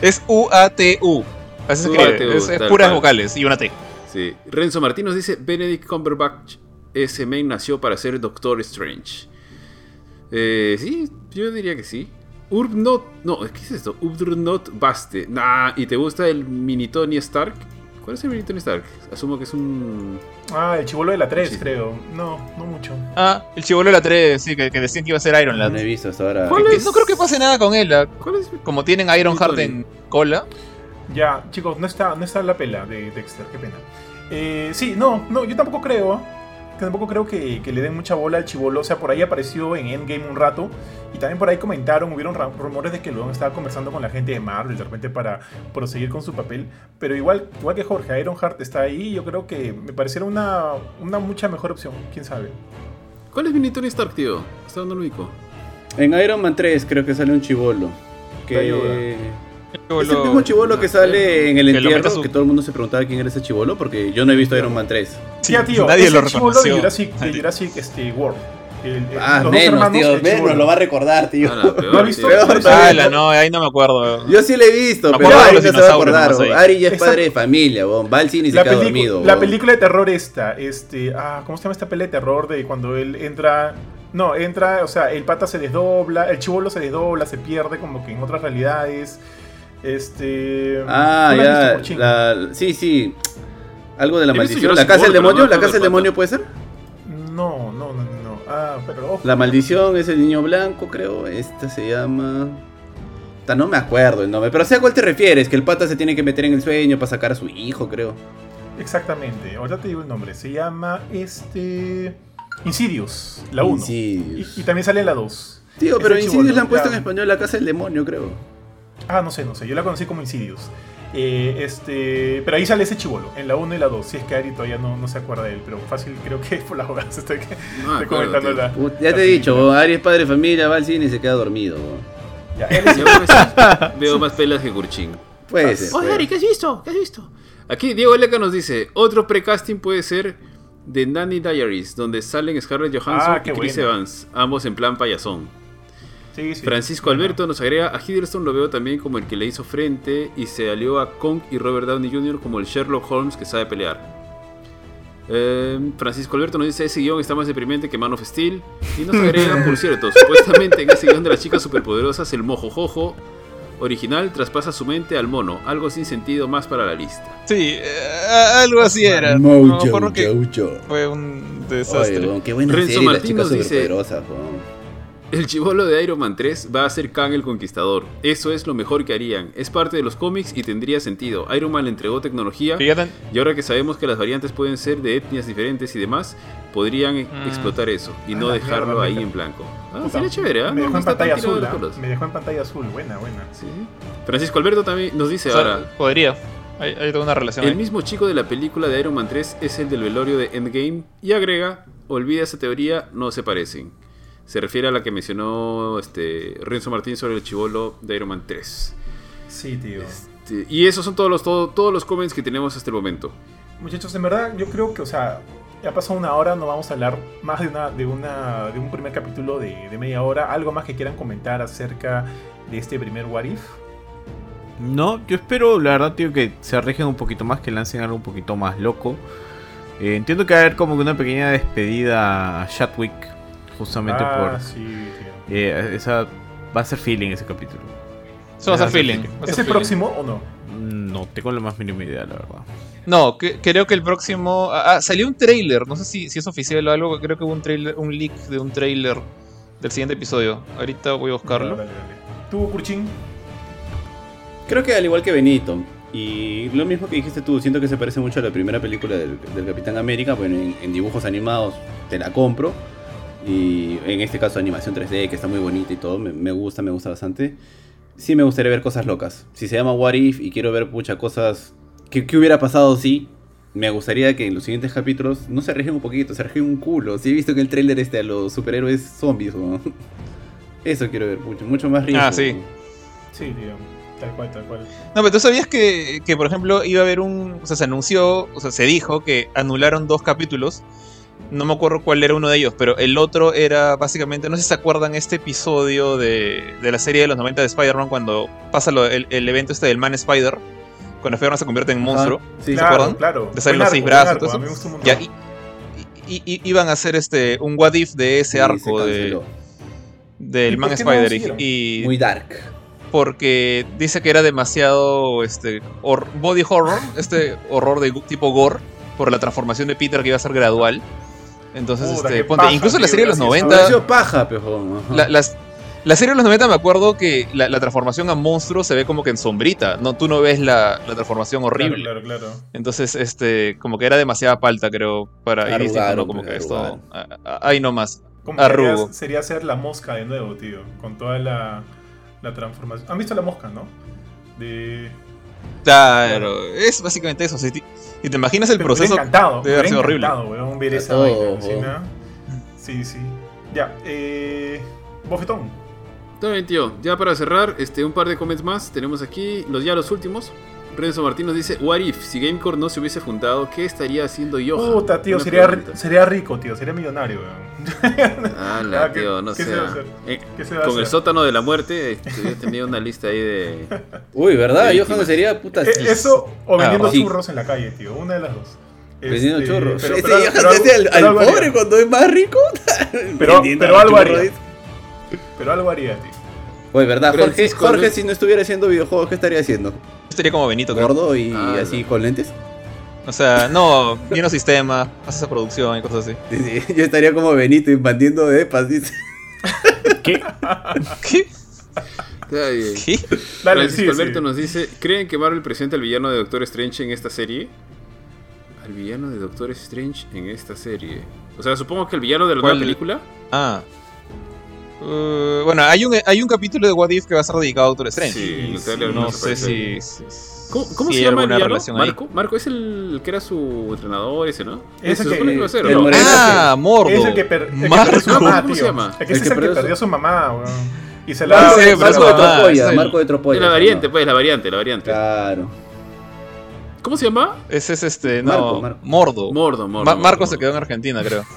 Es U-A-T-U. Así Es, es puras cual. vocales y una T. Sí. Renzo Martín nos dice: Benedict Cumberbatch, ese main nació para ser Doctor Strange. Eh, sí, yo diría que sí. Urbnot, no, ¿qué es esto? Urbnot Baste. Nah, ¿y te gusta el mini Tony Stark? ¿Cuál es el mini Tony Stark? Asumo que es un. Ah, el chivolo de la 3, Sí. creo. No, no mucho. Ah, el chivolo de la 3, sí, que, que decían que iba a ser Iron No Lad. he visto hasta ahora. ¿Cuál Que es? No creo que pase nada con él. ¿Cuál es? Como tienen Iron Heart en cola. Ya, chicos, no está, no está la pela de Dexter, qué pena. Eh, sí, no, no, yo tampoco creo. Que tampoco creo que, que le den mucha bola al chivolo. O sea, por ahí apareció en Endgame un rato. Y también por ahí comentaron, hubieron rumores de que luego estaba conversando con la gente de Marvel de repente para proseguir con su papel. Pero igual, igual que Jorge, Ironheart está ahí. y Yo creo que me pareciera una, una mucha mejor opción. Quién sabe. ¿Cuál es mini Tony Stark, tío? Hasta dónde lo ubico. En Iron Man 3 creo que sale un chivolo. Que... El Es el mismo chivolo que sale en el Que lo entierro, su- que todo el mundo se preguntaba quién era ese chivolo, porque yo no he visto Iron Man 3. Sí, ya, tío, nadie es lo el chibolo de reconoció. Jurassic, de. Jurassic este, World. El- el- Ah, los dos menos, hermanos, tío, menos, chibolo. lo va a recordar, tío. Ah, la peor, ¿No has visto? Peor. Ala, no, ahí no me acuerdo. Yo sí le he visto, Me pero Ari los no se va a acordar. Ari ya es Esa- padre de familia, weón. va al cine y se La, queda pelicu- dormido. la película de terror esta, este, ah, ¿cómo se llama esta pelea de terror de cuando él entra, no, entra, o sea, el pata se desdobla, el chivolo se desdobla, se pierde como que en otras realidades, este, Ah, ¿tú la ya. La- Sí, sí. Algo de la maldición. ¿La casa del demonio? ¿La casa del demonio puede ser? No, no, no, no, no, ah, pero ojo. La maldición es el niño blanco, creo. Esta se llama. Ta, No me acuerdo el nombre, pero sé a cuál te refieres, que el pata se tiene que meter en el sueño para sacar a su hijo, creo. Exactamente, ahorita te digo el nombre, se llama, este, Insidious, la 1, Sí. y, y también sale la 2. Tío, pero Insidious le han puesto ya. en español la casa del demonio, creo. Ah, no sé, no sé, yo la conocí como Insidious. Eh, este, pero ahí sale ese chivolo, en la 1 y la 2. Si es que Ari todavía no, no se acuerda de él, pero fácil creo que por las jugadas estoy, que- No me estoy acuerdo, comentando la. Ya la te he dicho, película. Ari es padre de familia, va al cine y se queda dormido. Ya, él es- Yo veo- veo más pelas que Kurchin. Puede ser. Oye. Ari, ¿qué has visto? ¿Qué has visto? Aquí Diego Leca nos dice, otro precasting puede ser The Nanny Diaries, donde salen Scarlett Johansson Ah, y Chris buena. Evans, ambos en plan payasón. Sí, sí. Francisco Alberto nos agrega, a Hiddleston lo veo también como el que le hizo frente y se alió a Kong y Robert Downey Jr. como el Sherlock Holmes que sabe pelear. Eh, Francisco Alberto nos dice, ese guion está más deprimente que Man of Steel. Y nos agrega, por cierto, supuestamente en ese guion de las chicas superpoderosas, el mojojojo original traspasa su mente al mono. Algo sin sentido más para la lista. Sí, eh, algo así era. No, me acuerdo que fue un desastre. Oye, qué buena Renzo serie, las chicas nos dice-. El chivolo de Iron Man 3 va a ser Kang el Conquistador. Eso es lo mejor que harían. Es parte de los cómics y tendría sentido. Iron Man le entregó tecnología Fíjate, y ahora que sabemos que las variantes pueden ser de etnias diferentes y demás, podrían e- Mm. explotar eso y A no dejarlo mierda, ahí en blanco. Ah, Puta, sería chévere, ¿ah? Me dejó en pantalla azul, los ¿ah? Me dejó en pantalla azul, buena, buena. Sí. Francisco Alberto también nos dice o sea, ahora. podría. Hay, hay toda una relación. El ahí. mismo chico de la película de Iron Man 3 es el del velorio de Endgame y agrega, olvida esa teoría, no se parecen. Se refiere a la que mencionó este, Renzo Martín sobre el chivolo de Iron Man 3. Sí, tío. Este, y esos son todos los, todo- todos los comments que tenemos hasta el momento. Muchachos, en verdad, yo creo que, o sea, ya pasó una hora, no vamos a hablar más de una, de una, de un primer capítulo de, de media hora. ¿Algo más que quieran comentar acerca de este primer What If? No, yo espero, la verdad, tío, que se arriesguen un poquito más, que lancen algo un poquito más loco. Eh, entiendo que va a haber como que una pequeña despedida a Chadwick, justamente ah, por... sí, tío. eh, esa va a ser feeling ese capítulo. Eso va a ser feeling. ¿Es el feeling. próximo o no? No tengo la más mínima idea, la verdad. No, que- creo que el próximo. Ah, ah, salió un trailer. No sé si, si es oficial o algo. Creo que hubo un trailer, un leak de un trailer del siguiente episodio. Ahorita voy a buscarlo. Dale, dale, dale. ¿Tú, Kurchin? Creo que al igual que Benito. Y lo mismo que dijiste tú, siento que se parece mucho a la primera película del, del Capitán América. Bueno, en, en dibujos animados te la compro. Y en este caso animación 3D, que está muy bonita y todo, me, me gusta, me gusta bastante. Sí me gustaría ver cosas locas. Si se llama What If y quiero ver muchas cosas... ¿Qué, qué hubiera pasado si? Me gustaría que en los siguientes capítulos no se arriesguen un poquito, se arriesguen un culo. Si he visto que el tráiler este a los superhéroes zombies, ¿no? Eso quiero ver, mucho, mucho más riesgo. Ah, sí. Sí, tío. Tal cual, tal cual. No, pero tú sabías que, que, por ejemplo, iba a haber un. O sea, se anunció, o sea, se dijo que anularon dos capítulos. No me acuerdo cuál era uno de ellos, pero el otro era básicamente. No sé si se acuerdan este episodio de, de la serie de los 90 de Spider-Man cuando pasa lo- el, el evento este del Man Spider. Cuando Spider-Man se convierte en monstruo. sí. ¿Se acuerdan? Claro, Le salen los seis brazos, arco, eso. A mí me gustó un montón. Ya, y, y- y- iban a hacer este un what if de ese Sí, arco de, del ¿Y Man no Spider. y, Muy dark. porque dice que era demasiado este body horror, este horror de tipo gore por la transformación de Peter que iba a ser gradual. Entonces, Puta, este, qué ponte, paja, incluso la tío, serie de los gracias. Habrá 90, sido paja, ajá. la, las- la serie de los 90 me acuerdo que la, la transformación a monstruo se ve como que en sombrita, no tú no ves la, la transformación horrible. Claro, claro, claro. Entonces, este, como que era demasiada palta, creo, para ir diciendo como que esto, ah, ah, ahí nomás. Como Arrugo. sería, sería ser la mosca de nuevo, tío. Con toda la, la transformación. ¿Han visto la mosca, no? De. Claro, es básicamente eso. Si si te imaginas el proceso encantado. debe haber sido horrible. encantado, weón, ver esa todo, vaina. ¿sí, no? Sí, sí. Ya, eh. Bofetón. Está bien, tío. Ya para cerrar, este, un par de comments más. Tenemos aquí los ya los últimos. Renzo Martín nos dice, What if, si Gamecore no se hubiese fundado, ¿qué estaría haciendo yo? Puta, tío, sería, ri- sería rico, tío. Sería millonario, weón. Ah, ¿qué- tío, no qué sé. se va a hacer? Eh, ¿Qué se va a con el hacer? sótano de la muerte, este, yo tenía una lista ahí de... Uy, ¿verdad? Johan sí. sería puta. Eh, eso o Ah, vendiendo sí. churros en la calle, tío. Una de las dos. Vendiendo Este, churros. Pero, Ese pero- algo- al, pero al haría. pobre cuando es más rico. Pero- pero algo haría. Pero algo haría, tío. Oye, ¿verdad? Jorge, Francisco Jorge si no estuviera haciendo videojuegos, ¿qué estaría haciendo? Estaría como Benito, creo. ¿Gordo y Ah, así no. con lentes? O sea, no, viendo sistema, hace esa producción y cosas así. Sí, sí, Yo estaría como Benito invadiendo depas, dice. ¿Qué? ¿Qué? Está bien. ¿Qué? Dale, Francisco sí, Alberto sí. nos dice, ¿creen que Marvel presenta al villano de Doctor Strange en esta serie? Al villano de Doctor Strange en esta serie. O sea, supongo que el villano de la ¿Cuál? nueva película. Ah. Uh, bueno, hay un, hay un capítulo de What If que va a ser dedicado a Doctor Strange. Sí, sí, no sé si. si- ¿Cómo, cómo si se llama el relación ahí. Marco. Marco es el que era su entrenador ese, ¿no? Ese se que- que va a ser, el. Ah, Mordo. Es el que, per- el que Marco. perdió ¿Cómo se llama? El que es el que perdió perdió su- mamá, weón. Y se Ah, la. Marco de eso- ah, Marco de la variante, pues, la variante, la variante. Claro. ¿Cómo se llama? Ese es este, no, Marco, Marco. Mordo. Mordo, Mordo. Ma- Mordo, Marco se quedó en Argentina, creo.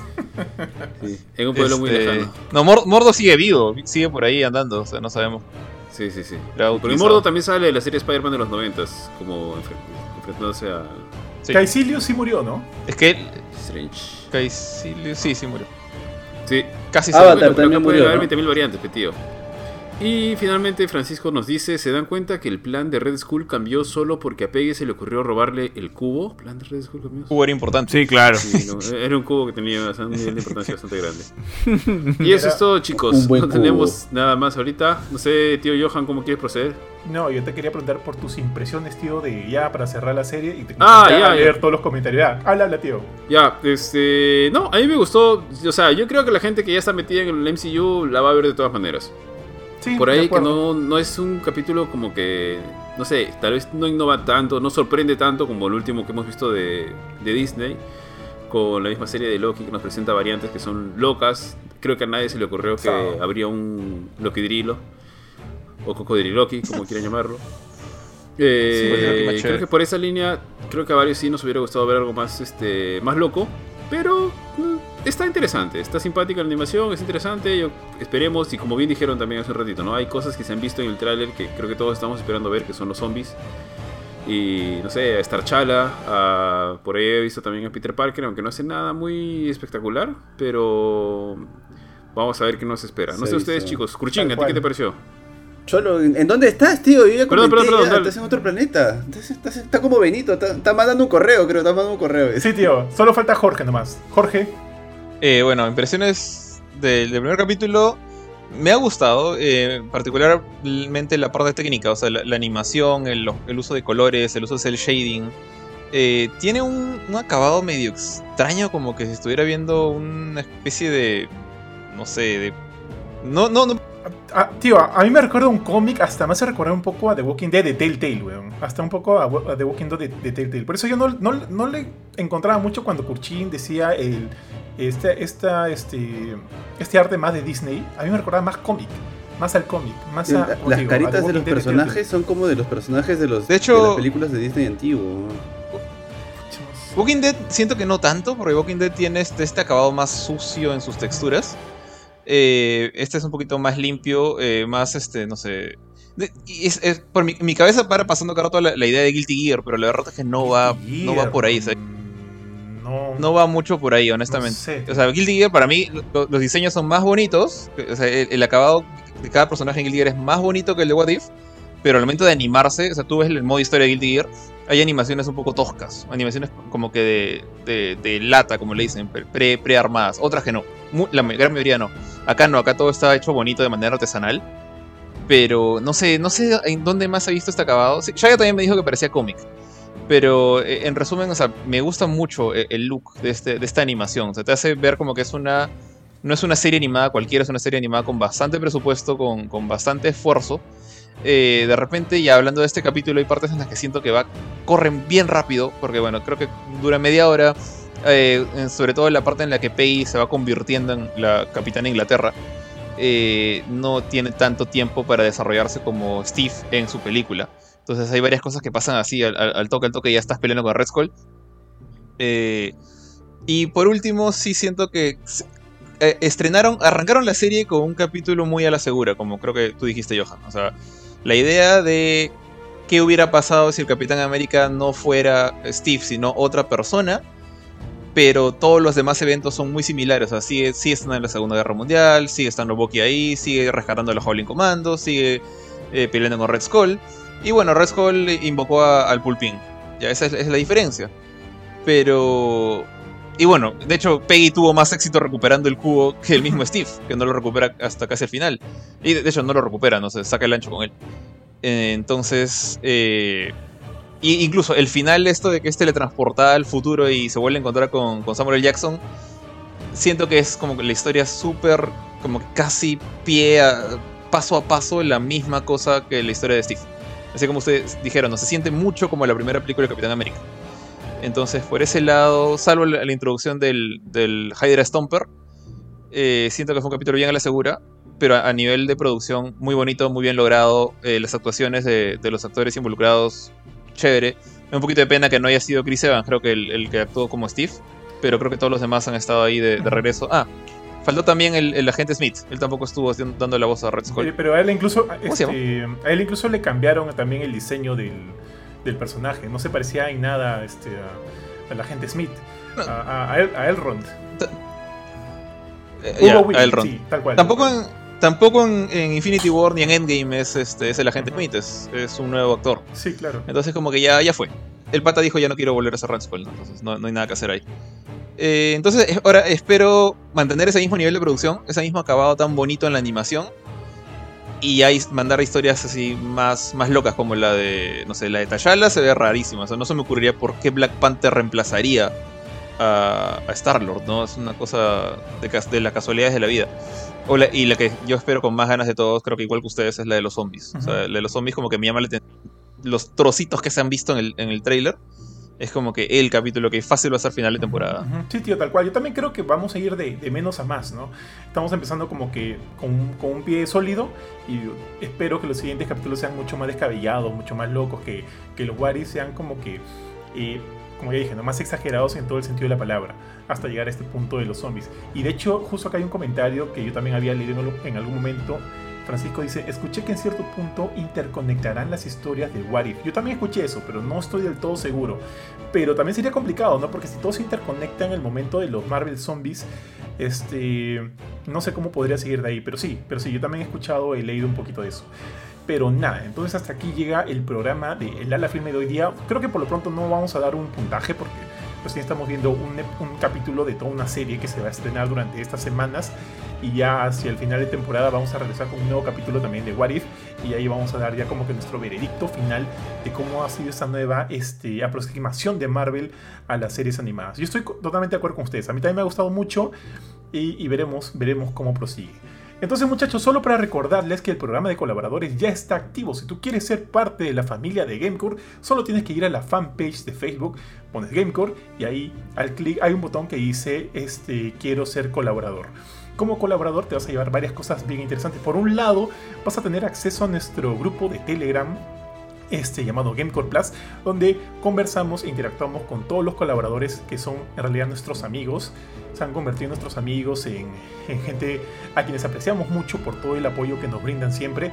Sí, en un pueblo muy Este, lejano. No, Mor- Mordo sigue vivo, sigue por ahí andando, o sea, no sabemos. Sí, sí, sí. Pero. Mordo también sale de la serie Spider-Man de los 90 como enfre- enfrentándose a Sí. Sí murió, ¿no? Es que Strange. Caecilius, sí, sí murió. Sí, Casi. Bueno, pero también puede murió, haber ¿no? 20.000 variantes, tío. Y finalmente Francisco nos dice, ¿se dan cuenta que el plan de Red Skull cambió solo porque a Peggy se le ocurrió robarle el cubo? ¿Plan de Red Skull cambió? Cubo era importante. Sí, claro. Sí, no, era un cubo que tenía o sea, un nivel de importancia bastante grande. Y eso Era es todo, chicos. no cubo. tenemos nada más ahorita. No sé, tío Johan, ¿cómo quieres proceder? No, yo te quería preguntar por tus impresiones, tío, de ya para cerrar la serie y te Ah, ya, ya, a leer ya. todos los comentarios. Ya, habla, habla, tío. Ya, este... No, a mí me gustó. O sea, yo creo que la gente que ya está metida en el MCU la va a ver de todas maneras. Sí, Por ahí que no, no es un capítulo como que, no sé, tal vez no innova tanto, no sorprende tanto como el último que hemos visto de, de Disney, con la misma serie de Loki que nos presenta variantes que son locas. Creo que a nadie se le ocurrió que habría un Lokidrilo, o Cocodriloki, como quieran llamarlo. Eh, Sí, pues, Loki más creo que por esa línea, creo que a varios sí nos hubiera gustado ver algo más, este, más loco, pero está interesante, está simpática la animación, es interesante, yo, esperemos, y como bien dijeron también hace un ratito, ¿no? Hay cosas que se han visto en el tráiler que creo que todos estamos esperando ver, que son los zombies. Y no sé, a Star Chala, a- por ahí he visto también a Peter Parker, aunque no hace nada muy espectacular, pero vamos a ver qué nos espera. No Se sé ustedes, hizo. chicos. Curchín, ¿a ti qué te pareció? Cholo, ¿en dónde estás, tío? Yo ya Perdón, comenté, perdón, perdón, ya, estás en otro planeta. Estás- estás- está como Benito, está, está mandando un correo, creo, está mandando un correo. Sí, tío, solo falta Jorge nomás. Jorge, Eh, bueno, impresiones del, del primer capítulo. Me ha gustado, eh, particularmente la parte técnica, o sea, la, animación, el, uso de colores, el uso de cel shading. Eh, tiene un, acabado medio extraño, como que si estuviera viendo una especie de. No sé, de. No, no, no. Ah, tío, a mí me recuerda un cómic, hasta me hace recordar un poco a The Walking Dead de Telltale, weón. Hasta un poco a, The Walking Dead de, de Telltale. Por eso yo no, no, no le encontraba mucho cuando Kurchin decía el, este, esta, este, este arte más de Disney. A mí me recordaba más cómic, más al cómic, más a... Las digo, a The caritas de los personajes son como de los personajes de, los, De hecho- las películas de Disney antiguo. Walking Dead siento que no tanto, porque Walking Dead tiene este, este acabado más sucio en sus texturas. Eh, este es un poquito más limpio, eh, más este, no sé. de- y es- es- por mi, mi cabeza para pasando cada rato la, la idea de Guilty Gear, pero la verdad es que no va, no va por ahí. Mm, No, no va mucho por ahí, honestamente. sé. O sea, Guilty Gear para mí lo- los diseños son más bonitos. O sea, el, el acabado de cada personaje en Guilty Gear es más bonito que el de What If. Pero al momento de animarse, o sea, tú ves el modo historia de Guilty Gear, hay animaciones un poco toscas. Animaciones como que de, de, de lata, como le dicen, pre- pre-armadas. Otras que no. La gran mayoría no. Acá no, acá todo está hecho bonito de manera artesanal. Pero no sé, no sé en dónde más he visto este acabado. Sí, Shaya también me dijo que parecía cómic. Pero eh, en resumen, me gusta mucho eh, el look de, este, de esta animación. O te hace ver como que es una. No es una serie animada cualquiera, es una serie animada con bastante presupuesto, con, con bastante esfuerzo. Eh, de repente, ya hablando de este capítulo, hay partes en las que siento que va, corren bien rápido, porque bueno, creo que dura media hora. sobre todo en la parte en la que Peggy se va convirtiendo en la capitana Inglaterra. no tiene tanto tiempo para desarrollarse como Steve en su película. Entonces hay varias cosas que pasan así al, toque, al toque ya estás peleando con Red Skull. Eh, y por último, sí siento que eh, estrenaron, arrancaron la serie con un capítulo muy a la segura, como creo que tú dijiste, Johan. O sea, la idea de qué hubiera pasado si el Capitán América no fuera Steve, sino otra persona. Pero todos los demás eventos son muy similares. O sea, sigue, sigue estando en la Segunda Guerra Mundial, sigue estando Bucky ahí, sigue rescatando a los Howling Commando, sigue eh, peleando con Red Skull. Y bueno, Red Skull invocó a- al Pulpín. Ya, esa es, es la diferencia. Pero. Y bueno, de hecho, Peggy tuvo más éxito recuperando el cubo que el mismo Steve, que no lo recupera hasta casi el final. Y de, de hecho, no lo recupera, no se saca el ancho con él. Eh, entonces. eh, y incluso el final, esto de que es teletransportada al futuro y se vuelve a encontrar con, con Samuel. Jackson, siento que es como que la historia súper, como que casi pie a, paso a paso la misma cosa que la historia de Steve. Así como ustedes dijeron, no se siente mucho como la primera película de Capitán América. Entonces, por ese lado, salvo la, introducción del, del Hydra Stomper, eh, siento que fue un capítulo bien a la segura, pero a, nivel de producción muy bonito, muy bien logrado. eh, las actuaciones de, de los actores involucrados, chévere. Me un poquito de pena que no haya sido Chris Evans, creo que el, el que actuó como Steve. pero creo que todos los demás han estado ahí de, de regreso. Ah, faltó también el, el agente Smith, él tampoco estuvo dando la voz a Red Skull. Pero a él incluso, ¿Cómo se este, a él incluso le cambiaron también el diseño del, del personaje. No se parecía en nada este, a, al agente Smith, a, a, a El- a Elrond. Hugo a Elrond. sí, tal cual. Tampoco en, tampoco en, en Infinity War ni en Endgame es, este, es el agente Smith, es, es un nuevo actor. Sí, claro. Entonces como que ya, ya fue. El pata dijo ya no quiero volver a ser Red Skull, entonces no, no hay nada que hacer ahí. Eh, entonces ahora espero mantener ese mismo nivel de producción, ese mismo acabado tan bonito en la animación. Y ahí mandar historias así más, más locas como la de, no sé, la de T'Challa se ve rarísima. O sea, no se me ocurriría por qué Black Panther reemplazaría a, a Star-Lord, ¿no? Es una cosa de, las casualidades de la vida. O la- y la que yo espero con más ganas de todos, creo que igual que ustedes, es la de los zombies. O sea, la de los zombies como que me llama la atención. Los trocitos que se han visto en el, en el trailer. Es como que el capítulo que fácil va a ser final de temporada. Sí, tío, tal cual. Yo también creo que vamos a ir de, de menos a más, ¿no? Estamos empezando como que con, con un pie sólido y espero que los siguientes capítulos sean mucho más descabellados, mucho más locos, que, que los Waris sean como que, eh, como ya dije, ¿no? más exagerados en todo el sentido de la palabra, hasta llegar a este punto de los zombies. Y de hecho, justo acá hay un comentario que yo también había leído en algún momento. Francisco dice, escuché que en cierto punto interconectarán las historias de What If. Yo también escuché eso, pero no estoy del todo seguro. Pero también sería complicado, ¿no? Porque si todo se interconecta en el momento de los Marvel Zombies, este, no sé cómo podría seguir de ahí, pero sí, pero sí, yo también he escuchado, he leído un poquito de eso. Pero nada, entonces hasta aquí llega el programa de El Ala Filme de hoy día. Creo que por lo pronto no vamos a dar un puntaje porque recién estamos viendo un capítulo de toda una serie que se va a estrenar durante estas semanas. Y ya hacia el final de temporada vamos a regresar con un nuevo capítulo también de What If. Y ahí vamos a dar ya como que nuestro veredicto final de cómo ha sido esta nueva este, aproximación de Marvel a las series animadas. Yo estoy totalmente de acuerdo con ustedes. A mí también me ha gustado mucho y, y veremos, veremos cómo prosigue. Entonces muchachos, solo para recordarles que el programa de colaboradores ya está activo. Si tú quieres ser parte de la familia de Gamecore, solo tienes que ir a la fanpage de Facebook, pones Gamecore y ahí al clic hay un botón que dice este, quiero ser colaborador. Como colaborador te vas a llevar varias cosas bien interesantes. Por un lado, vas a tener acceso a nuestro grupo de Telegram este llamado Gamecore Plus, donde conversamos e interactuamos con todos los colaboradores que son en realidad nuestros amigos. Se han convertido nuestros amigos, en, en gente a quienes apreciamos mucho por todo el apoyo que nos brindan siempre.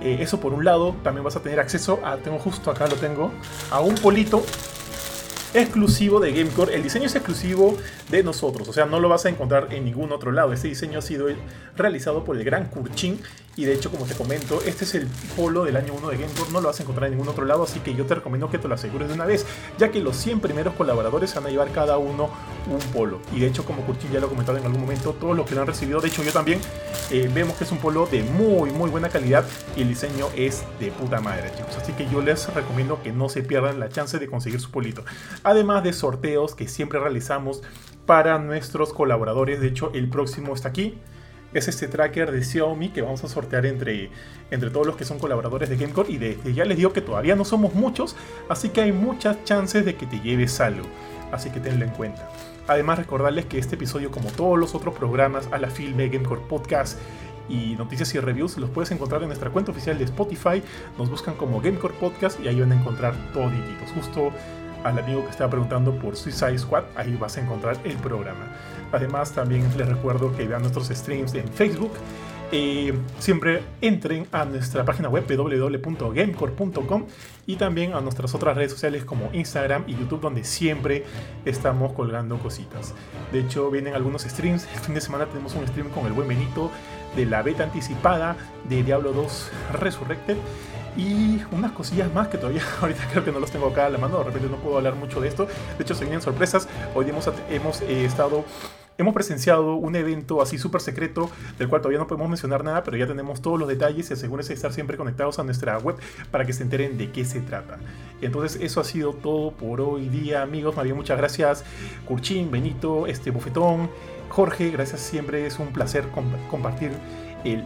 Eh, eso por un lado, también vas a tener acceso a, tengo justo acá lo tengo, a un polito exclusivo de Gamecore. El diseño es exclusivo de nosotros, o sea, no lo vas a encontrar en ningún otro lado. Este diseño ha sido realizado por el gran Kurchin y de hecho, como te comento, este es el polo del año 1 de Gamecore, no lo vas a encontrar en ningún otro lado, así que yo te recomiendo que te lo asegures de una vez, ya que los 100 primeros colaboradores van a llevar cada uno un polo. Y de hecho, como Kurchin ya lo ha comentado en algún momento, todos los que lo han recibido, de hecho yo también, eh, vemos que es un polo de muy, muy buena calidad y el diseño es de puta madre, chicos. Así que yo les recomiendo que no se pierdan la chance de conseguir su polito. Además de sorteos que siempre realizamos para nuestros colaboradores, de hecho el próximo está aquí es este tracker de Xiaomi que vamos a sortear entre, entre todos los que son colaboradores de Gamecore. Y desde ya les digo que todavía no somos muchos, así que hay muchas chances de que te lleves algo. Así que tenlo en cuenta. Además, recordarles que este episodio, como todos los otros programas a la filme, Gamecore Podcast y noticias y reviews, los puedes encontrar en nuestra cuenta oficial de Spotify. Nos buscan como Gamecore Podcast y ahí van a encontrar todititos. Justo al amigo que estaba preguntando por Suicide Squad, ahí vas a encontrar el programa. Además, también les recuerdo que vean nuestros streams en Facebook. Eh, siempre entren a nuestra página web www.gamecore.com y también a nuestras otras redes sociales como Instagram y YouTube, donde siempre estamos colgando cositas. De hecho, vienen algunos streams. El fin de semana tenemos un stream con el buen Benito de la beta anticipada de Diablo 2 Resurrected y unas cosillas más que todavía ahorita creo que no los tengo acá a la mano, de repente no puedo hablar mucho de esto. De hecho, se vienen sorpresas. Hoy hemos, hemos eh, estado, hemos presenciado un evento así súper secreto, del cual todavía no podemos mencionar nada, pero ya tenemos todos los detalles y asegúrense de estar siempre conectados a nuestra web para que se enteren de qué se trata. Entonces, eso ha sido todo por hoy día, amigos. Bien, muchas gracias, Curchín, Benito, este Bufetón, Jorge. Gracias, siempre es un placer comp compartir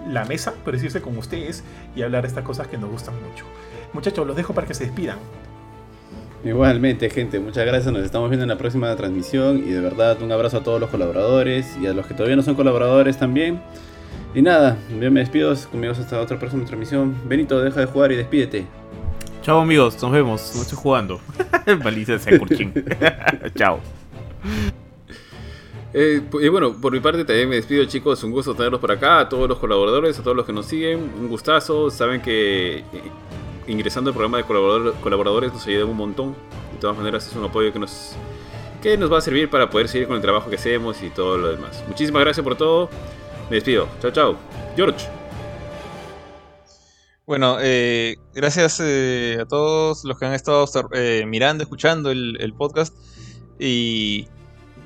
la mesa, por decirse con ustedes y hablar de estas cosas que nos gustan mucho. Muchachos, los dejo para que se despidan. Igualmente, gente, muchas gracias. Nos estamos viendo en la próxima transmisión. Y de verdad, un abrazo a todos los colaboradores y a los que todavía no son colaboradores también. Y nada, yo me despido. Conmigo hasta otra próxima transmisión. Benito, deja de jugar y despídete. Chao, amigos. Nos vemos. No estoy jugando. Malicia de Kurchin. Chao. Eh, y bueno, por mi parte también me despido chicos, un gusto tenerlos por acá, a todos los colaboradores, a todos los que nos siguen, un gustazo, saben que eh, ingresando al programa de colaborador- colaboradores nos ayuda un montón, de todas maneras es un apoyo que nos, que nos va a servir para poder seguir con el trabajo que hacemos y todo lo demás. Muchísimas gracias por todo, me despido, chao chao, George. Bueno, eh, gracias eh, a todos los que han estado eh, mirando, escuchando el, el podcast. Y,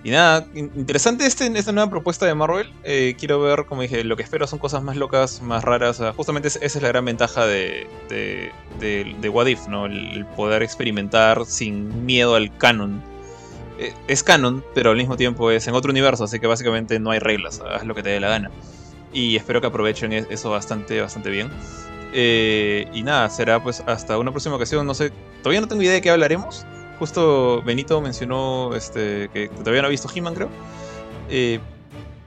y nada, in- interesante este, esta nueva propuesta de Marvel. Eh, quiero ver, como dije, lo que espero son cosas más locas, más raras. Justamente es- esa es la gran ventaja de, de, de- de What If, ¿no? El, el poder experimentar sin miedo al canon. Eh, es canon, pero al mismo tiempo es en otro universo, así que básicamente no hay reglas, haz lo que te dé la gana. Y espero que aprovechen e- eso bastante, bastante bien. Eh, y nada, será pues hasta una próxima ocasión. No sé, todavía no tengo idea de qué hablaremos. Justo Benito mencionó este, que todavía no ha visto He-Man, creo. Eh,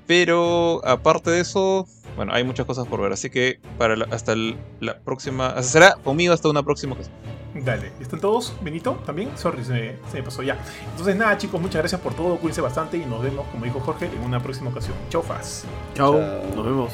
pero aparte de eso, bueno, hay muchas cosas por ver. Así que para la- hasta el- la próxima. hasta- Será conmigo hasta una próxima ocasión. Dale, ¿están todos? ¿Benito? ¿También? Sorry, se me, se me pasó ya. Entonces, nada, chicos, muchas gracias por todo. Cuídense bastante y nos vemos, como dijo Jorge, en una próxima ocasión. Chau, faz. Chao. Nos vemos.